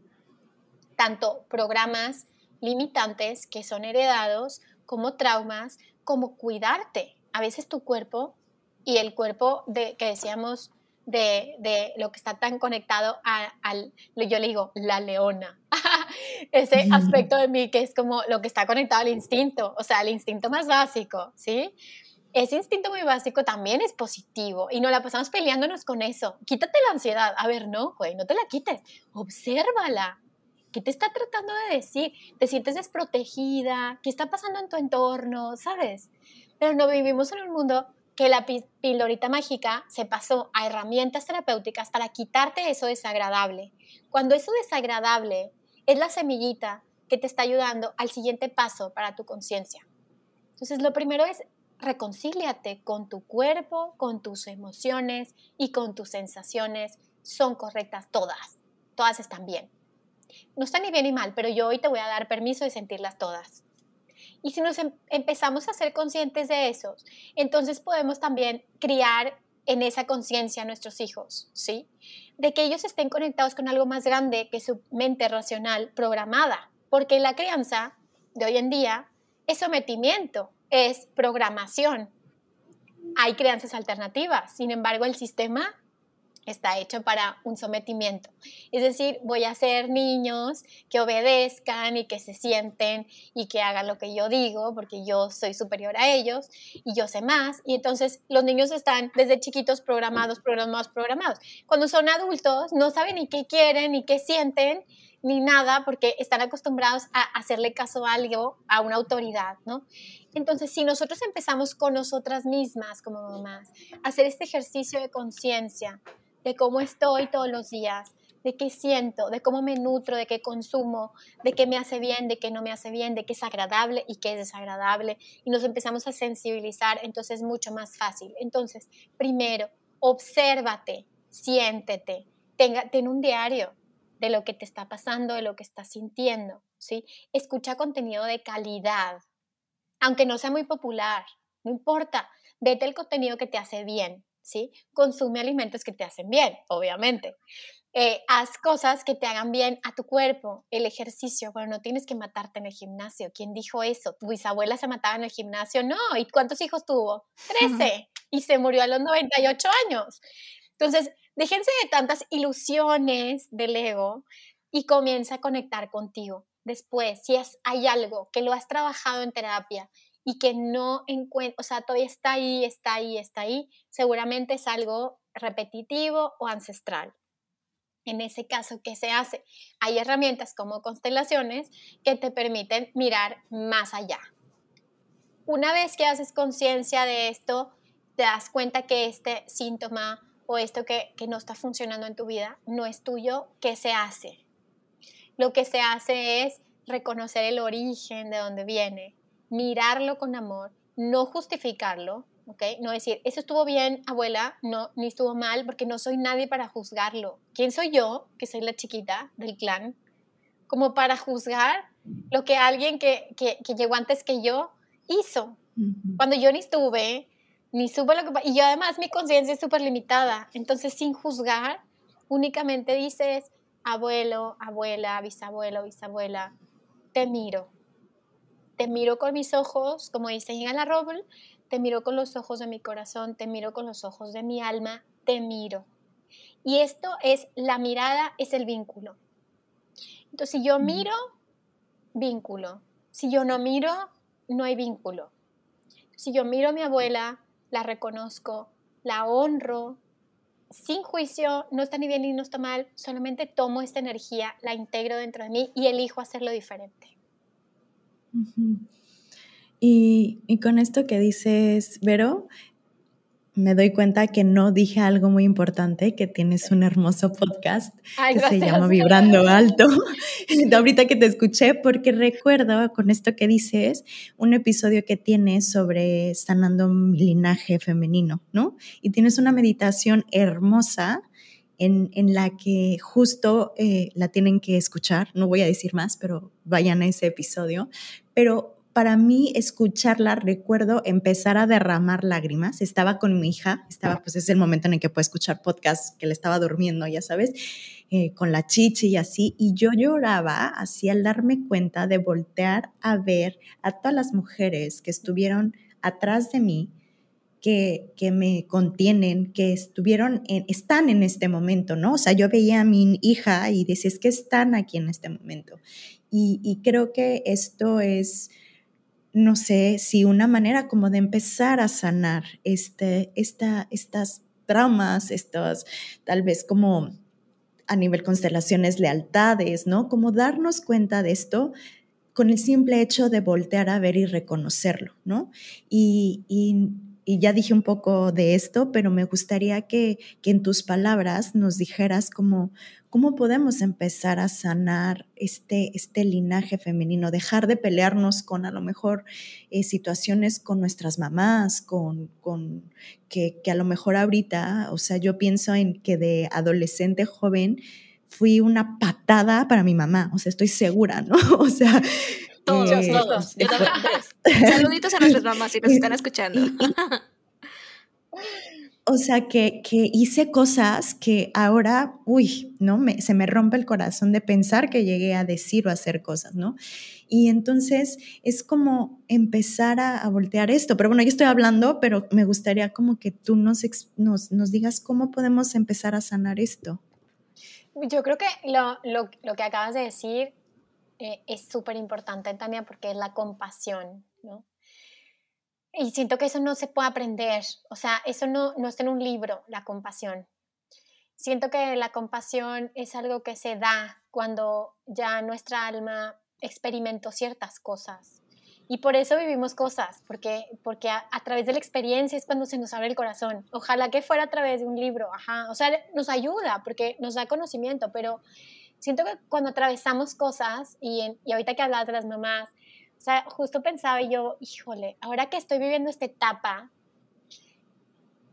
Tanto programas limitantes que son heredados, como traumas, como cuidarte. A veces tu cuerpo y el cuerpo de, que decíamos de, lo que está tan conectado al, yo le digo, la leona. Ese aspecto de mí que es como lo que está conectado al instinto, o sea, el instinto más básico, ¿sí? Ese instinto muy básico también es positivo y no la pasamos peleándonos con eso. Quítate la ansiedad. A ver, no, güey, no te la quites. Obsérvala. ¿Qué te está tratando de decir? ¿Te sientes desprotegida? ¿Qué está pasando en tu entorno? ¿Sabes? Pero no vivimos en un mundo que la pildorita mágica se pasó a herramientas terapéuticas para quitarte eso desagradable. Cuando eso desagradable es la semillita que te está ayudando al siguiente paso para tu conciencia. Entonces, lo primero es reconcíliate con tu cuerpo, con tus emociones y con tus sensaciones. Son correctas todas. Todas están bien. No están ni bien ni mal, pero yo hoy te voy a dar permiso de sentirlas todas. Y si nos em, empezamos a ser conscientes de eso, entonces podemos también criar en esa conciencia a nuestros hijos, ¿sí? De que ellos estén conectados con algo más grande que su mente racional programada, porque la crianza de hoy en día es sometimiento, es programación. Hay crianzas alternativas, sin embargo el sistema está hecho para un sometimiento. Es decir, voy a hacer niños que obedezcan y que se sienten y que hagan lo que yo digo, porque yo soy superior a ellos y yo sé más. Y entonces los niños están desde chiquitos programados, programados, programados. Cuando son adultos no saben ni qué quieren, ni qué sienten, ni nada, porque están acostumbrados a hacerle caso a algo, a una autoridad, ¿no? Entonces, si nosotros empezamos con nosotras mismas como mamás, hacer este ejercicio de conciencia, de cómo estoy todos los días, de qué siento, de cómo me nutro, de qué consumo, de qué me hace bien, de qué no me hace bien, de qué es agradable y qué es desagradable. Y nos empezamos a sensibilizar, entonces es mucho más fácil. Entonces, primero, obsérvate, siéntete, tenga, ten un diario de lo que te está pasando, de lo que estás sintiendo, ¿sí? Escucha contenido de calidad, aunque no sea muy popular, no importa, vete el contenido que te hace bien, ¿sí? Consume alimentos que te hacen bien, obviamente. Eh, haz cosas que te hagan bien a tu cuerpo, el ejercicio, bueno, no tienes que matarte en el gimnasio. ¿Quién dijo eso? ¿Tu bisabuela se mataba en el gimnasio? No, ¿y cuántos hijos tuvo? Trece, y se murió a los 98 años. Entonces, déjense de tantas ilusiones del ego y comienza a conectar contigo. Después, si es, hay algo que lo has trabajado en terapia y que no encuentra, o sea, todavía está ahí, está ahí, está ahí, seguramente es algo repetitivo o ancestral. En ese caso, ¿qué se hace? Hay herramientas como constelaciones que te permiten mirar más allá. Una vez que haces conciencia de esto, te das cuenta que este síntoma o esto que, que, no está funcionando en tu vida no es tuyo, ¿qué se hace? Lo que se hace es reconocer el origen de dónde viene, mirarlo con amor, no justificarlo, ¿ok? No decir, eso estuvo bien, abuela, no, ni estuvo mal, porque no soy nadie para juzgarlo. ¿Quién soy yo, que soy la chiquita del clan, como para juzgar lo que alguien que, que, que llegó antes que yo hizo? Cuando yo ni estuve, ni supe lo que... Y yo además mi conciencia es súper limitada, entonces sin juzgar, únicamente dices, abuelo, abuela, bisabuelo, bisabuela, te miro, te miro con mis ojos, como dice en la Roble, te miro con los ojos de mi corazón, te miro con los ojos de mi alma, te miro. Y esto es, la mirada es el vínculo. Entonces, si yo miro, vínculo. Si yo no miro, no hay vínculo. Si yo miro a mi abuela, la reconozco, la honro, sin juicio, no está ni bien ni no está mal, solamente tomo esta energía, la integro dentro de mí y elijo hacerlo diferente. Y, con esto que dices, Vero, me doy cuenta que no dije algo muy importante, que tienes un hermoso podcast que se llama Vibrando Alto. Ahorita que te escuché, porque recuerdo con esto que dices, un episodio que tienes sobre sanando mi linaje femenino, ¿no? Y tienes una meditación hermosa en, la que justo eh, la tienen que escuchar. No voy a decir más, pero vayan a ese episodio. Pero para mí escucharla, recuerdo empezar a derramar lágrimas. Estaba con mi hija, estaba, pues es el momento en el que puedo escuchar podcast, que le estaba durmiendo, ya sabes, eh, con la chichi y así. Y yo lloraba así al darme cuenta de voltear a ver a todas las mujeres que estuvieron atrás de mí que, me contienen, que estuvieron, en, están en este momento, ¿no? O sea, yo veía a mi hija y decía, es que están aquí en este momento. Y, creo que esto es no sé si una manera como de empezar a sanar este, esta, estas traumas, estos tal vez como a nivel constelaciones, lealtades, ¿no? Como darnos cuenta de esto con el simple hecho de voltear a ver y reconocerlo, ¿no? Y, y y ya dije un poco de esto, pero me gustaría que, en tus palabras nos dijeras cómo, cómo podemos empezar a sanar este, este linaje femenino, dejar de pelearnos con a lo mejor eh, situaciones con nuestras mamás, con, con que, que a lo mejor ahorita, o sea, yo pienso en que de adolescente joven, fui una patada para mi mamá, o sea, estoy segura, ¿no? O sea, todos, eh, todos. Saluditos a nuestras mamás si nos están escuchando. O sea, que, que, hice cosas que ahora, uy, ¿no? Me, se me rompe el corazón de pensar que llegué a decir o hacer cosas, ¿no? Y entonces es como empezar a, a voltear esto. Pero bueno, yo estoy hablando, pero me gustaría como que tú nos, nos, nos digas cómo podemos empezar a sanar esto. Yo creo que lo, lo, lo que acabas de decir eh, es súper importante, Tania, porque es la compasión, ¿no? Y siento que eso no se puede aprender, o sea, eso no, no está en un libro, la compasión. Siento que la compasión es algo que se da cuando ya nuestra alma experimentó ciertas cosas. Y por eso vivimos cosas, porque, porque a, a, través de la experiencia es cuando se nos abre el corazón. Ojalá que fuera a través de un libro, ajá. O sea, nos ayuda porque nos da conocimiento, pero siento que cuando atravesamos cosas, y, y ahorita que hablabas de las mamás, o sea, justo pensaba yo, híjole, ahora que estoy viviendo esta etapa,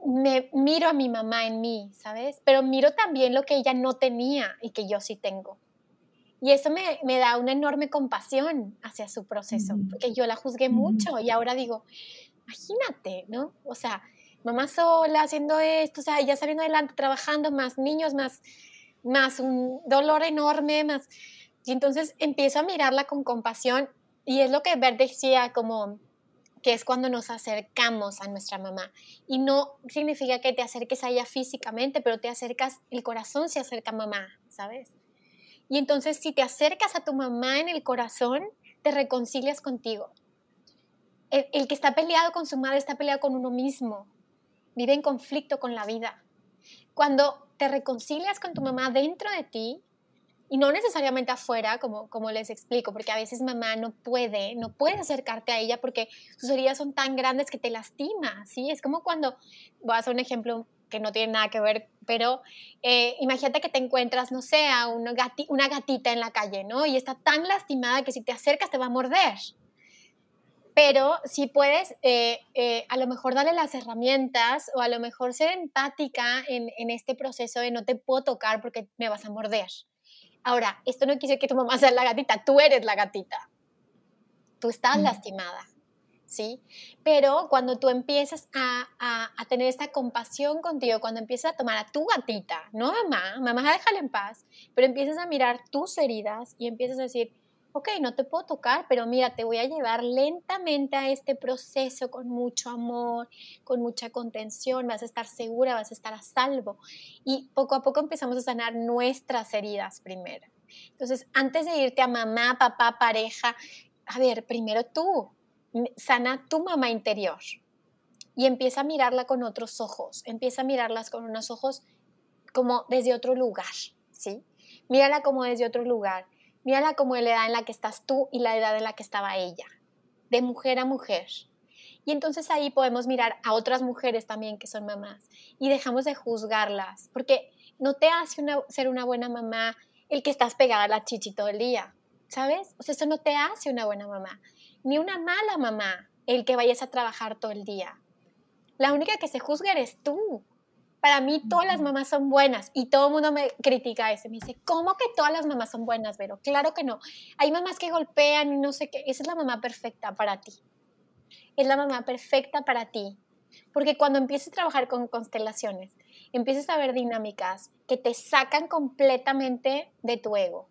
me miro a mi mamá en mí, ¿sabes? Pero miro también lo que ella no tenía y que yo sí tengo. Y eso me, me da una enorme compasión hacia su proceso, porque yo la juzgué mucho y ahora digo, imagínate, ¿no? O sea, mamá sola haciendo esto, o sea, ya saliendo adelante, trabajando, más niños, más más un dolor enorme, más... Y entonces empiezo a mirarla con compasión y es lo que Bert decía como que es cuando nos acercamos a nuestra mamá. Y no significa que te acerques a ella físicamente, pero te acercas, el corazón se acerca a mamá, ¿sabes? Y entonces si te acercas a tu mamá en el corazón, te reconcilias contigo. El, el, que está peleado con su madre está peleado con uno mismo, vive en conflicto con la vida. Cuando te reconcilias con tu mamá dentro de ti y no necesariamente afuera, como, como les explico, porque a veces mamá no puede, no puede acercarte a ella porque sus heridas son tan grandes que te lastima, ¿sí? Es como cuando, voy a hacer un ejemplo que no tiene nada que ver, pero eh, imagínate que te encuentras, no sé, a una, una gatita en la calle, ¿no? Y está tan lastimada que si te acercas te va a morder pero si puedes eh, eh, a lo mejor darle las herramientas o a lo mejor ser empática en, en, este proceso de no te puedo tocar porque me vas a morder. Ahora, esto no quiere que tu mamá sea la gatita, tú eres la gatita. Tú estás mm. lastimada, ¿sí? Pero cuando tú empiezas a, a, a, tener esta compasión contigo, cuando empiezas a tomar a tu gatita, no mamá, mamá déjala en paz, pero empiezas a mirar tus heridas y empiezas a decir, ok, no te puedo tocar, pero mira, te voy a llevar lentamente a este proceso con mucho amor, con mucha contención, vas a estar segura, vas a estar a salvo. Y poco a poco empezamos a sanar nuestras heridas primero. Entonces, antes de irte a mamá, papá, pareja, a ver, primero tú, sana tu mamá interior y empieza a mirarla con otros ojos, empieza a mirarlas con unos ojos como desde otro lugar, ¿sí? Mírala como desde otro lugar Mírala como la edad en la que estás tú y la edad en la que estaba ella, de mujer a mujer. Y entonces ahí podemos mirar a otras mujeres también que son mamás y dejamos de juzgarlas, porque no te hace ser una buena mamá el que estás pegada a la chichi todo el día, ¿sabes? O sea, eso no te hace una buena mamá, ni una mala mamá el que vayas a trabajar todo el día. La única que se juzga eres tú. Para mí todas las mamás son buenas y todo el mundo me critica eso. Me dice, ¿cómo que todas las mamás son buenas, Vero? Claro que no. Hay mamás que golpean y no sé qué. Esa es la mamá perfecta para ti. Es la mamá perfecta para ti. Porque cuando empieces a trabajar con constelaciones, empiezas a ver dinámicas que te sacan completamente de tu ego.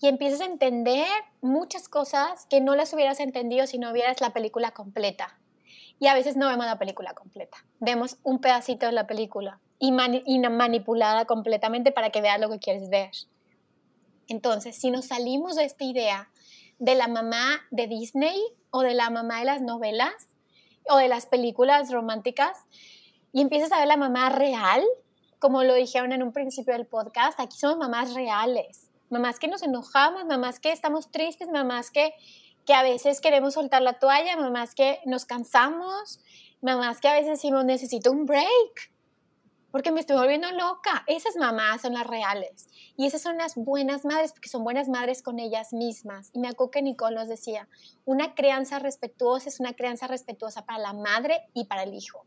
Y empiezas a entender muchas cosas que no las hubieras entendido si no vieras la película completa y a veces no vemos la película completa. Vemos un pedacito de la película y, manipulada completamente para que veas lo que quieres ver. Entonces, si nos salimos de esta idea de la mamá de Disney, o de la mamá de las novelas o de las películas románticas y empiezas a ver la mamá real, como lo dijeron en un principio del podcast, aquí somos mamás reales, mamás que nos enojamos, mamás que estamos tristes, mamás que, que a veces queremos soltar la toalla, mamás que nos cansamos, mamás que a veces decimos necesito un break, porque me estoy volviendo loca. Esas mamás son las reales. Y esas son las buenas madres, porque son buenas madres con ellas mismas. Y me acuerdo que Nicole nos decía, una crianza respetuosa es una crianza respetuosa para la madre y para el hijo.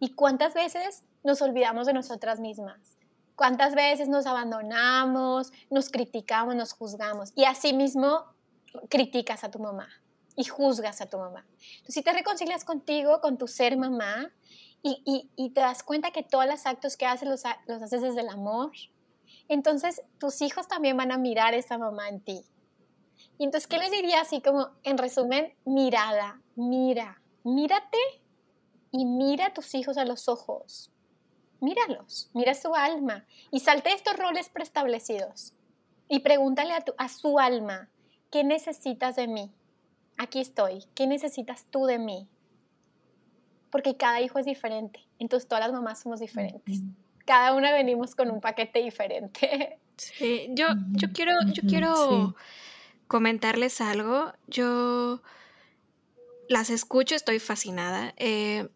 ¿Y cuántas veces nos olvidamos de nosotras mismas? ¿Cuántas veces nos abandonamos, nos criticamos, nos juzgamos? Y asimismo criticas a tu mamá y juzgas a tu mamá. Entonces, si te reconcilias contigo, con tu ser mamá, y, te das cuenta que todos los actos que haces los, los haces desde el amor, entonces tus hijos también van a mirar a esa mamá en ti. Y entonces, ¿qué les diría así como, en resumen, mirada, mira, mírate y mira a tus hijos a los ojos. Míralos, mira su alma y salte estos roles preestablecidos y pregúntale a, a su alma, ¿qué necesitas de mí? Aquí estoy, ¿qué necesitas tú de mí? porque cada hijo es diferente. Entonces todas las mamás somos diferentes. Cada una venimos con un paquete diferente. Sí, yo, yo quiero, yo quiero comentarles algo. Yo las escucho, estoy fascinada. Eh,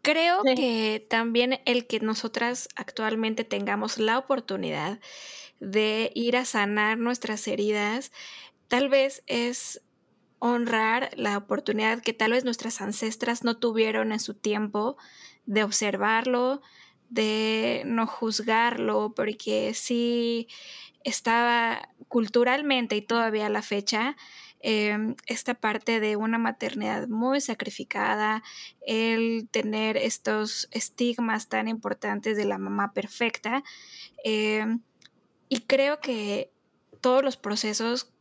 creo que también el que nosotras actualmente tengamos la oportunidad de ir a sanar nuestras heridas, tal vez es honrar la oportunidad que tal vez nuestras ancestras no tuvieron en su tiempo de observarlo, de no juzgarlo, porque sí estaba culturalmente y todavía a la fecha em, esta parte de una maternidad muy sacrificada, el tener estos estigmas tan importantes de la mamá perfecta. Em, y creo que todos los procesos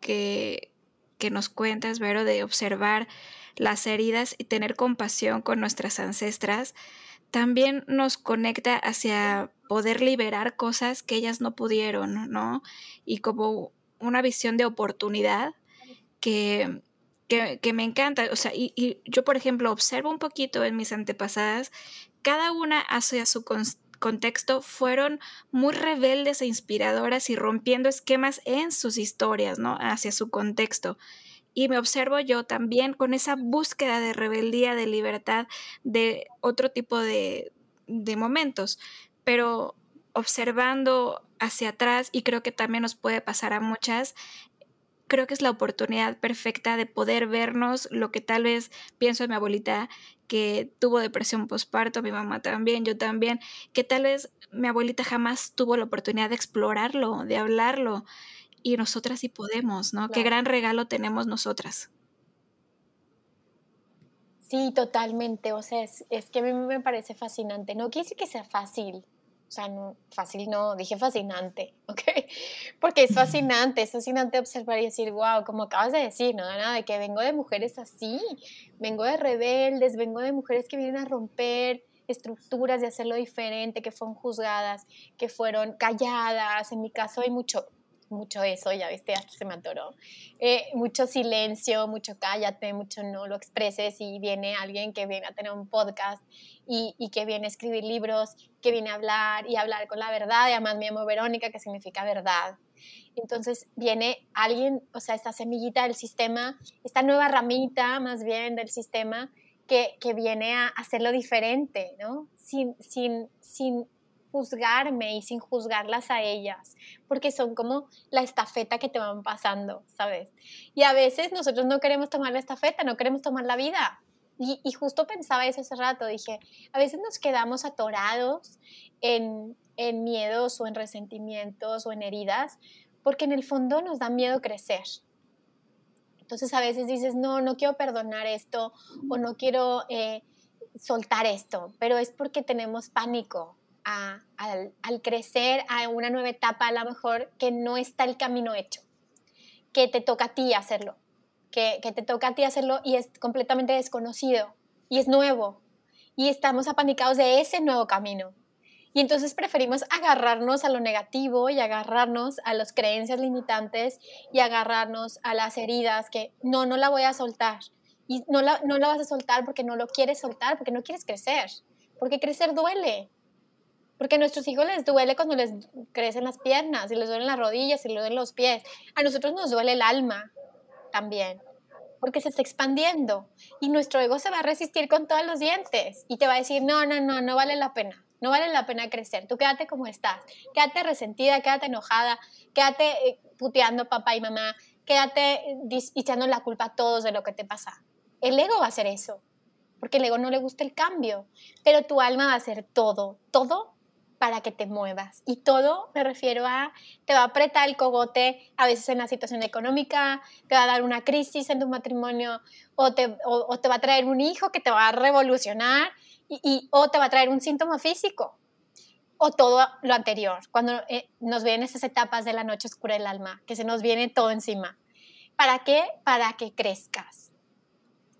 que, que nos cuentas, Vero, de observar las heridas y tener compasión con nuestras ancestras, también nos conecta hacia poder liberar cosas que ellas no pudieron, ¿no? Y como una visión de oportunidad que, que, me encanta. O sea, y, y, yo, por ejemplo, observo un poquito en mis antepasadas, cada una hacia su, contexto fueron muy rebeldes e inspiradoras y rompiendo esquemas en sus historias, ¿no? Hacia su contexto. Y me observo yo también con esa búsqueda de rebeldía, de libertad, de otro tipo de, de momentos. Pero observando hacia atrás, y creo que también nos puede pasar a muchas, creo que es la oportunidad perfecta de poder vernos lo que tal vez pienso en mi abuelita que tuvo depresión postparto, mi mamá también, yo también, que tal vez mi abuelita jamás tuvo la oportunidad de explorarlo, de hablarlo, y nosotras sí podemos, ¿no? Qué gran regalo tenemos nosotras. Sí, totalmente, o sea, es, es, que a mí me parece fascinante, no quiere decir que sea fácil, o sea, no, fácil no, dije fascinante, ¿ok? Porque es fascinante, es fascinante observar y decir, wow, como acabas de decir, ¿no? Nada de que vengo de mujeres así, vengo de rebeldes, vengo de mujeres que vienen a romper estructuras, de hacerlo diferente, que fueron juzgadas, que fueron calladas. En mi caso hay mucho, mucho eso, ya viste, hasta se me atoró. Eh, mucho silencio, mucho cállate, mucho no lo expreses y viene alguien que viene a tener un podcast y, y, que viene a escribir libros, que viene a hablar y hablar con la verdad, y además me llamo Verónica, que significa verdad. Entonces viene alguien, o sea, esta semillita del sistema, esta nueva ramita más bien del sistema que, que viene a hacerlo diferente, ¿no? Sin, sin, sin juzgarme y sin juzgarlas a ellas, porque son como la estafeta que te van pasando, ¿sabes? Y a veces nosotros no queremos tomar la estafeta, no queremos tomar la vida. Y, justo pensaba eso hace rato, dije, a veces nos quedamos atorados en, en miedos o en resentimientos o en heridas, porque en el fondo nos da miedo crecer. Entonces a veces dices, no, no quiero perdonar esto o no quiero eh, soltar esto, pero es porque tenemos pánico, al, crecer a una nueva etapa, a lo mejor que no está el camino hecho, que te toca a ti hacerlo, que, que te toca a ti hacerlo y es completamente desconocido y es nuevo y estamos apanicados de ese nuevo camino. Y entonces preferimos agarrarnos a lo negativo y agarrarnos a las creencias limitantes y agarrarnos a las heridas que no, no la voy a soltar. Y no la, no la vas a soltar porque no lo quieres soltar, porque no quieres crecer. Porque crecer duele. Porque a nuestros hijos les duele cuando les crecen las piernas, y les duelen las rodillas, y les duelen los pies. A nosotros nos duele el alma también, porque se está expandiendo. Y nuestro ego se va a resistir con todos los dientes y te va a decir, no, no, no, no vale la pena. No vale la pena crecer. Tú quédate como estás. Quédate resentida, quédate enojada, quédate eh, puteando papá y mamá, quédate eh, echando la culpa a todos de lo que te pasa. El ego va a hacer eso, porque el ego no le gusta el cambio, pero tu alma va a hacer todo, todo para que te muevas. Y todo me refiero a, te va a apretar el cogote a veces en la situación económica, te va a dar una crisis en tu matrimonio, o te, o, te va a traer un hijo que te va a revolucionar, y, o te va a traer un síntoma físico, o todo lo anterior, cuando eh, nos vienen esas etapas de la noche oscura del alma, que se nos viene todo encima. ¿Para qué? Para que crezcas,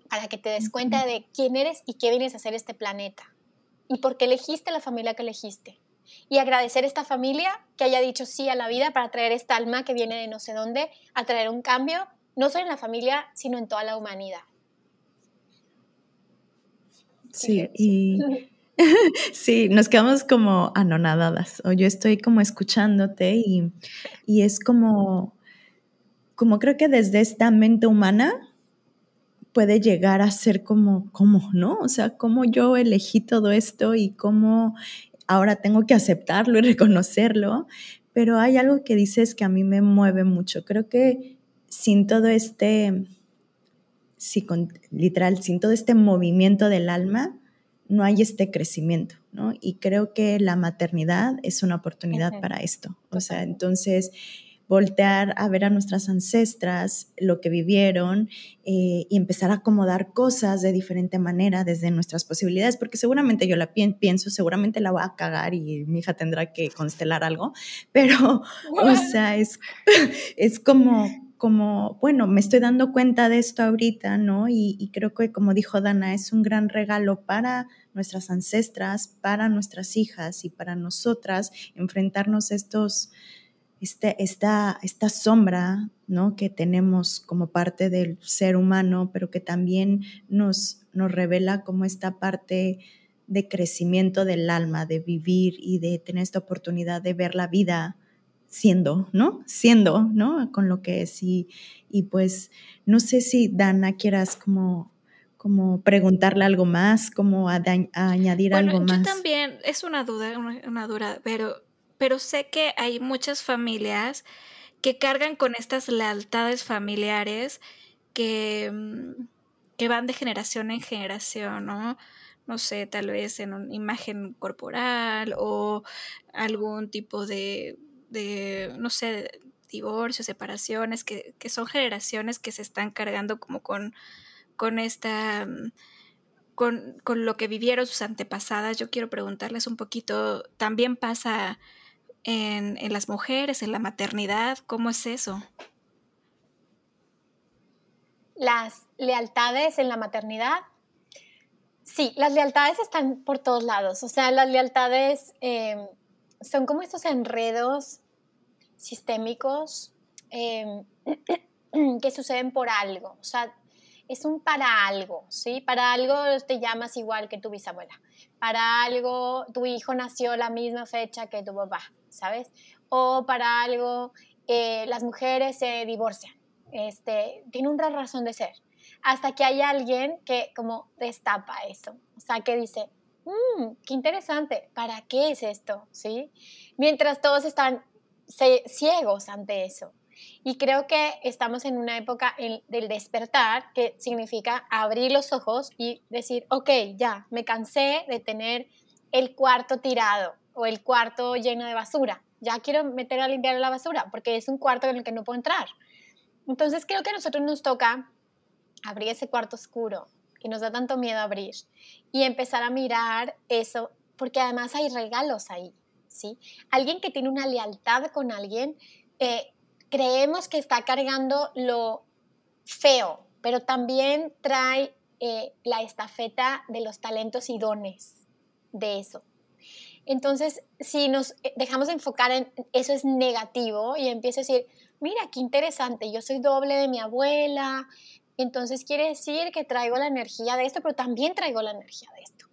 para que te des cuenta de quién eres y qué vienes a hacer este planeta y por qué elegiste la familia que elegiste y agradecer a esta familia que haya dicho sí a la vida para traer esta alma que viene de no sé dónde, a traer un cambio, no solo en la familia, sino en toda la humanidad. Sí, y sí, nos quedamos como anonadadas, o yo estoy como escuchándote y, y es como, como creo que desde esta mente humana puede llegar a ser como, ¿cómo, no? O sea, cómo yo elegí todo esto y cómo ahora tengo que aceptarlo y reconocerlo, pero hay algo que dices que a mí me mueve mucho. Creo que sin todo este, literal, sin todo este movimiento del alma, no hay este crecimiento, ¿no? Y creo que la maternidad es una oportunidad para esto. O sea, entonces voltear a ver a nuestras ancestras, lo que vivieron eh, y empezar a acomodar cosas de diferente manera desde nuestras posibilidades, porque seguramente yo la pienso, seguramente la voy a cagar y mi hija tendrá que constelar algo, pero, o sea, es, es como, como, bueno, me estoy dando cuenta de esto ahorita, ¿no? Y, y creo que, como dijo Dana, es un gran regalo para nuestras ancestras, para nuestras hijas y para nosotras enfrentarnos a estos este, esta, esta sombra ¿no? que tenemos como parte del ser humano, pero que también nos, nos revela como esta parte de crecimiento del alma, de vivir y de tener esta oportunidad de ver la vida siendo, ¿no? Siendo, ¿no? Con lo que es. Y, y pues no sé si Dana quieras como como preguntarle algo más, como añadir algo más. Yo también, es una duda, una, una duda, pero pero sé que hay muchas familias que cargan con estas lealtades familiares que, mm, que van de generación en generación, ¿no? No sé, tal vez en una imagen corporal o algún tipo de, de no sé, divorcios, separaciones, que, que, son generaciones que se están cargando como con, con esta... Mm, con, con, lo que vivieron sus antepasadas, yo quiero preguntarles un poquito, ¿también pasa en, las mujeres, en la maternidad? ¿Cómo es eso? Las lealtades en la maternidad. Sí, las lealtades están por todos lados. O sea, las lealtades em, son como estos enredos sistémicos em, que suceden por algo. O sea, es un para algo, ¿sí? Para algo te llamas igual que tu bisabuela. Para algo tu hijo nació la misma fecha que tu papá. ¿Sabes? O para algo, eh, las mujeres se divorcian. Este, tiene una razón de ser. Hasta que hay alguien que como destapa eso. O sea, que dice, mmm, qué interesante, ¿para qué es esto? ¿Sí? Mientras todos están ciegos ante eso. Y creo que estamos en una época del despertar, que significa abrir los ojos y decir, ok, ya, me cansé de tener el cuarto tirado, o el cuarto lleno de basura. Ya quiero meter a limpiar la basura porque es un cuarto en el que no puedo entrar. Entonces creo que a nosotros nos toca abrir ese cuarto oscuro que nos da tanto miedo abrir y empezar a mirar eso porque además hay regalos ahí, ¿sí? Alguien que tiene una lealtad con alguien, eh, creemos que está cargando lo feo, pero también trae eh, la estafeta de los talentos y dones de eso. Entonces, si nos dejamos de enfocar en eso es negativo y empiezo a decir, mira, qué interesante, yo soy doble de mi abuela, entonces quiere decir que traigo la energía de esto, pero también traigo la energía de esto.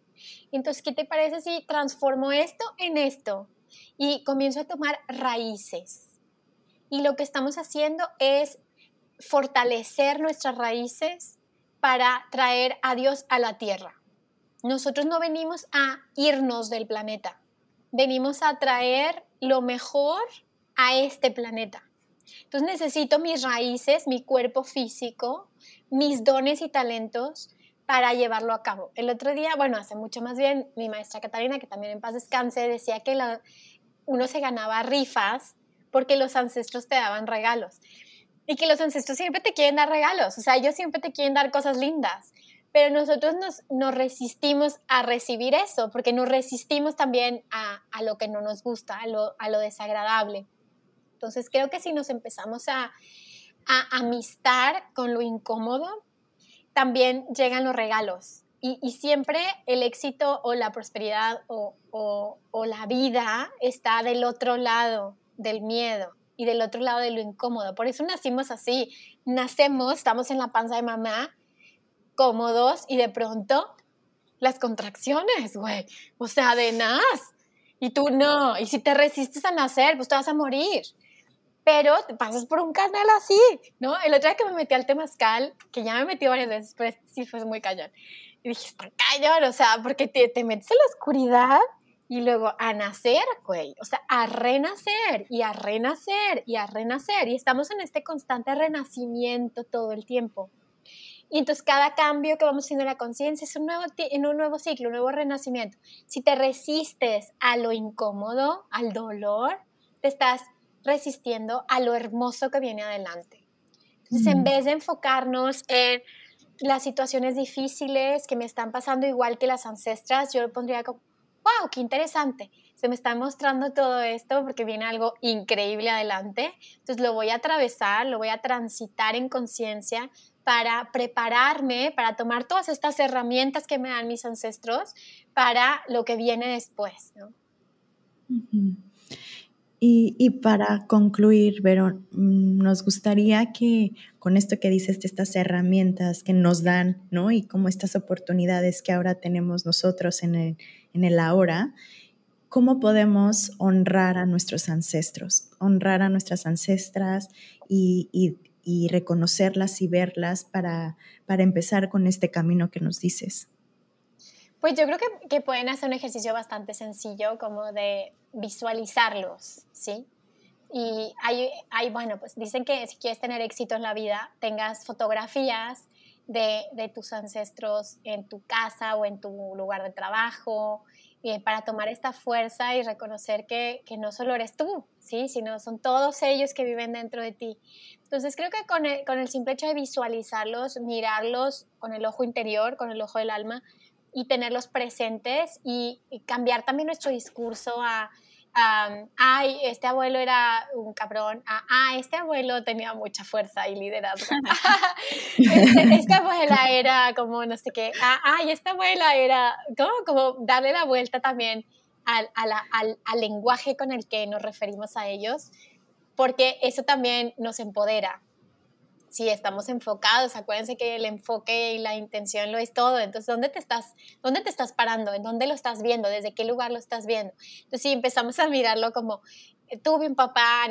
Entonces, ¿qué te parece si transformo esto en esto? Y comienzo a tomar raíces. Y lo que estamos haciendo es fortalecer nuestras raíces para traer a Dios a la tierra. Nosotros no venimos a irnos del planeta, venimos a traer lo mejor a este planeta. Entonces necesito mis raíces, mi cuerpo físico, mis dones y talentos para llevarlo a cabo. El otro día, bueno, hace mucho más bien, mi maestra Catalina, que también en paz descanse, decía que uno se ganaba rifas porque los ancestros te daban regalos. Y que los ancestros siempre te quieren dar regalos, o sea, ellos siempre te quieren dar cosas lindas, pero nosotros nos, resistimos a recibir eso, porque nos resistimos también a, lo que no nos gusta, a lo, a lo desagradable. Entonces creo que si nos empezamos a, a amistar con lo incómodo, también llegan los regalos. Y, siempre el éxito o la prosperidad o, o, la vida está del otro lado del miedo y del otro lado de lo incómodo. Por eso nacimos así. Nacemos, estamos en la panza de mamá, cómodos y de pronto las contracciones, güey. O sea, de nada. Y tú no. Y si te resistes a nacer, pues te vas a morir pero te pasas por un canal así, ¿no? El otro día que me metí al temazcal, que ya me metí varias veces, pero este sí fue muy cañón. Y dije, está cañón, o sea, porque te, te metes en la oscuridad y luego a nacer, güey, o sea, a renacer y a renacer y a renacer. Y estamos en este constante renacimiento todo el tiempo. Y entonces cada cambio que vamos haciendo en la conciencia es un nuevo, en un nuevo ciclo, un nuevo renacimiento. Si te resistes a lo incómodo, al dolor, te estás resistiendo a lo hermoso que viene adelante. Entonces, en vez de enfocarnos en las situaciones difíciles que me están pasando igual que las ancestras, yo lo pondría como, wow, qué interesante. Se me está mostrando todo esto porque viene algo increíble adelante. Entonces lo voy a atravesar, lo voy a transitar en conciencia para prepararme, para tomar todas estas herramientas que me dan mis ancestros para lo que viene después. ¿no? Y, para concluir, Vero, mm, nos gustaría que con esto que dices, de estas herramientas que nos dan, ¿no? Y como estas oportunidades que ahora tenemos nosotros en el, en el ahora, ¿cómo podemos honrar a nuestros ancestros? Honrar a nuestras ancestras y, y, reconocerlas y verlas para, para empezar con este camino que nos dices. Pues yo creo que, que, pueden hacer un ejercicio bastante sencillo, como de visualizarlos, ¿sí? Y hay, hay, bueno, pues dicen que si quieres tener éxito en la vida, tengas fotografías de, de tus ancestros en tu casa o en tu lugar de trabajo, y para tomar esta fuerza y reconocer que, que, no solo eres tú, ¿sí? sino son todos ellos que viven dentro de ti. Entonces creo que con el, con el simple hecho de visualizarlos, mirarlos con el ojo interior, con el ojo del alma, y tenerlos presentes y, cambiar también nuestro discurso a, ay, este abuelo era un cabrón, ah, este abuelo tenía mucha fuerza y liderazgo, este, esta abuela era como no sé qué, ah, ay, esta abuela era, como, como darle la vuelta también al, al lenguaje con el que nos referimos a ellos, porque eso también nos empodera, si estamos enfocados, acuérdense que el enfoque y la intención lo es todo. Entonces, ¿dónde te estás, dónde te estás parando? ¿En dónde lo estás viendo? ¿Desde qué lugar lo estás viendo? Entonces, si empezamos a mirarlo como, eh, tuve un papá,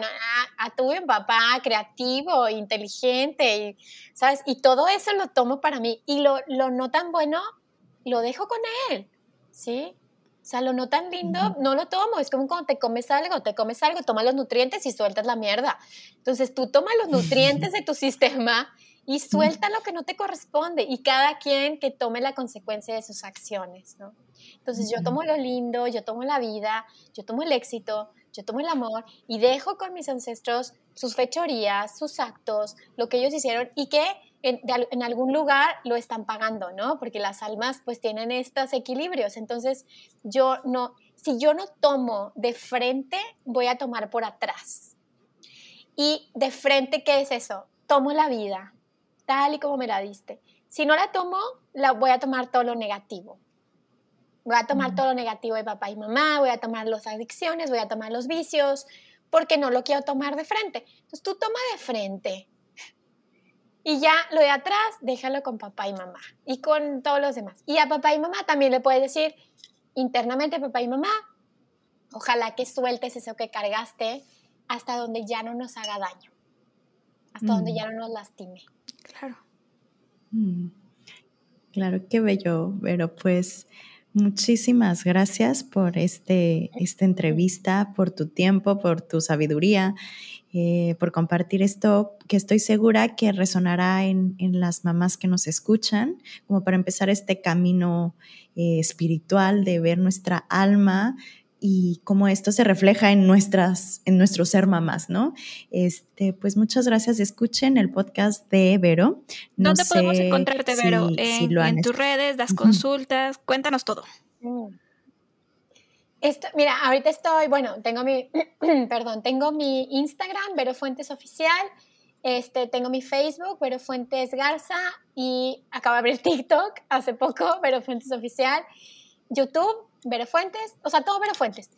ah, tuve un papá creativo, inteligente, y, ¿sabes? Y todo eso lo tomo para mí. Y lo, lo no tan bueno, lo dejo con él, ¿sí? O sea, lo no tan lindo, no lo tomo. Es como cuando te comes algo, te comes algo, tomas los nutrientes y sueltas la mierda. Entonces tú tomas los nutrientes de tu sistema y suelta lo que no te corresponde. Y cada quien que tome la consecuencia de sus acciones, ¿no? Entonces yo tomo lo lindo, yo tomo la vida, yo tomo el éxito, yo tomo el amor y dejo con mis ancestros sus fechorías, sus actos, lo que ellos hicieron y que en, algún lugar lo están pagando, ¿no? Porque las almas pues tienen estos equilibrios. Entonces, yo no, si yo no tomo de frente, voy a tomar por atrás. Y de frente, ¿qué es eso? Tomo la vida, tal y como me la diste. Si no la tomo, la voy a tomar todo lo negativo. Voy a tomar todo lo negativo de papá y mamá, voy a tomar las adicciones, voy a tomar los vicios, porque no lo quiero tomar de frente. Entonces tú toma de frente. Y ya lo de atrás, déjalo con papá y mamá y con todos los demás. Y a papá y mamá también le puedes decir internamente, papá y mamá, ojalá que sueltes eso que cargaste hasta donde ya no nos haga daño, hasta donde mm. ya no nos lastime. Claro. Mm. Claro, qué bello, pero pues muchísimas gracias por este, esta entrevista, por tu tiempo, por tu sabiduría, eh, por compartir esto que estoy segura que resonará en, las mamás que nos escuchan, como para empezar este camino eh, espiritual de ver nuestra alma y cómo esto se refleja en nuestras, en nuestro ser mamás, ¿no? Este, pues muchas gracias. Escuchen el podcast de Vero. No ¿Dónde podemos encontrarte, Vero? en, tus redes, das consultas, cuéntanos todo. Mm. Esto, mira, ahorita estoy, bueno, tengo mi, perdón, tengo mi Instagram, Vero Fuentes Oficial, este, tengo mi Facebook, Vero Fuentes Garza, y acabo de abrir TikTok hace poco, Vero Fuentes Oficial, YouTube, Vero Fuentes, o sea, todo Vero Fuentes.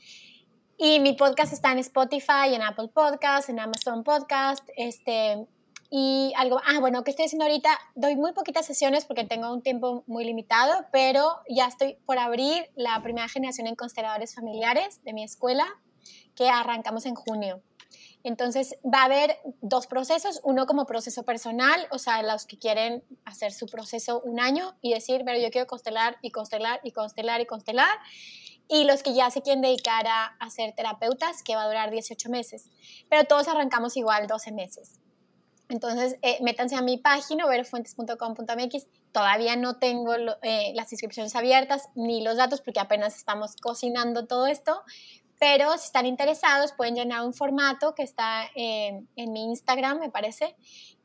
Y mi podcast está en Spotify, en Apple Podcast, en Amazon Podcast, este, y algo, ah, bueno, ¿qué estoy haciendo ahorita? Doy muy poquitas sesiones porque tengo un tiempo muy limitado, pero ya estoy por abrir la primera generación en consteladores familiares de mi escuela, que arrancamos en junio. Entonces va a haber dos procesos, uno como proceso personal, o sea, los que quieren hacer su proceso un año y decir, pero yo quiero constelar y constelar y constelar y constelar, y los que ya se quieren dedicar a, a ser terapeutas, que va a durar 18 meses, pero todos arrancamos igual 12 meses. Entonces, eh, métanse a mi página, verofuentes.com.mx. Todavía no tengo eh, las inscripciones abiertas ni los datos porque apenas estamos cocinando todo esto, pero si están interesados pueden llenar un formato que está en mi Instagram, me parece,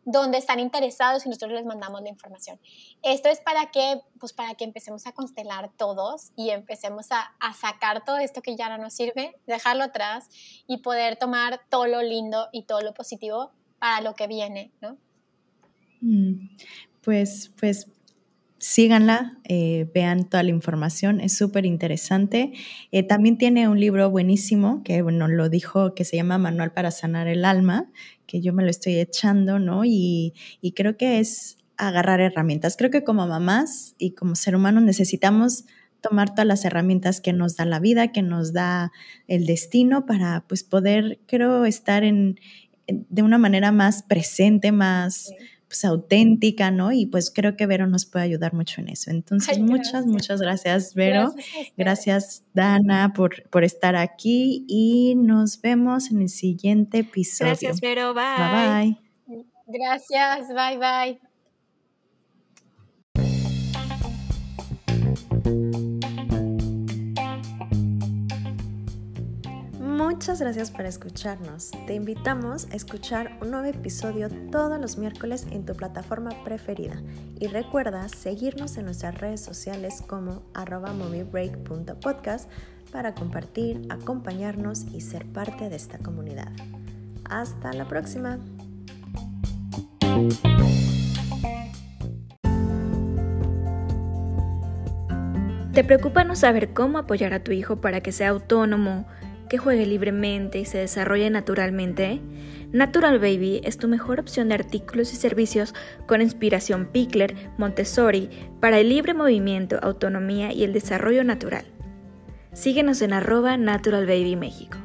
donde están interesados y nosotros les mandamos la información. Esto es para que, pues para que empecemos a constelar todos y empecemos a, a, sacar todo esto que ya no nos sirve, dejarlo atrás y poder tomar todo lo lindo y todo lo positivo para lo que viene, ¿no? Mm, pues, pues síganla, eh, vean toda la información, es súper interesante. Eh, también tiene un libro buenísimo que, bueno, lo dijo, que se llama Manual para Sanar el Alma, que yo me lo estoy echando, ¿no? Y, y creo que es agarrar herramientas. Creo que como mamás y como ser humano necesitamos tomar todas las herramientas que nos da la vida, que nos da el destino para pues poder, creo, estar en, de una manera más presente, más pues, auténtica, ¿no? Y pues creo que Vero nos puede ayudar mucho en eso. Entonces, muchas, muchas gracias, Vero. Gracias, Dana, por, por estar aquí y nos vemos en el siguiente episodio. Gracias, Vero. Bye. Bye, bye. Gracias. Bye, bye. Muchas gracias por escucharnos. Te invitamos a escuchar un nuevo episodio todos los miércoles en tu plataforma preferida. Y recuerda seguirnos en nuestras redes sociales como moviebreak.podcast para compartir, acompañarnos y ser parte de esta comunidad. Hasta la próxima. ¿Te preocupa no saber cómo apoyar a tu hijo para que sea autónomo? Que juegue libremente y se desarrolle naturalmente, Natural Baby es tu mejor opción de artículos y servicios con inspiración Pickler, Montessori, para el libre movimiento, autonomía y el desarrollo natural. Síguenos en arroba Natural Baby México.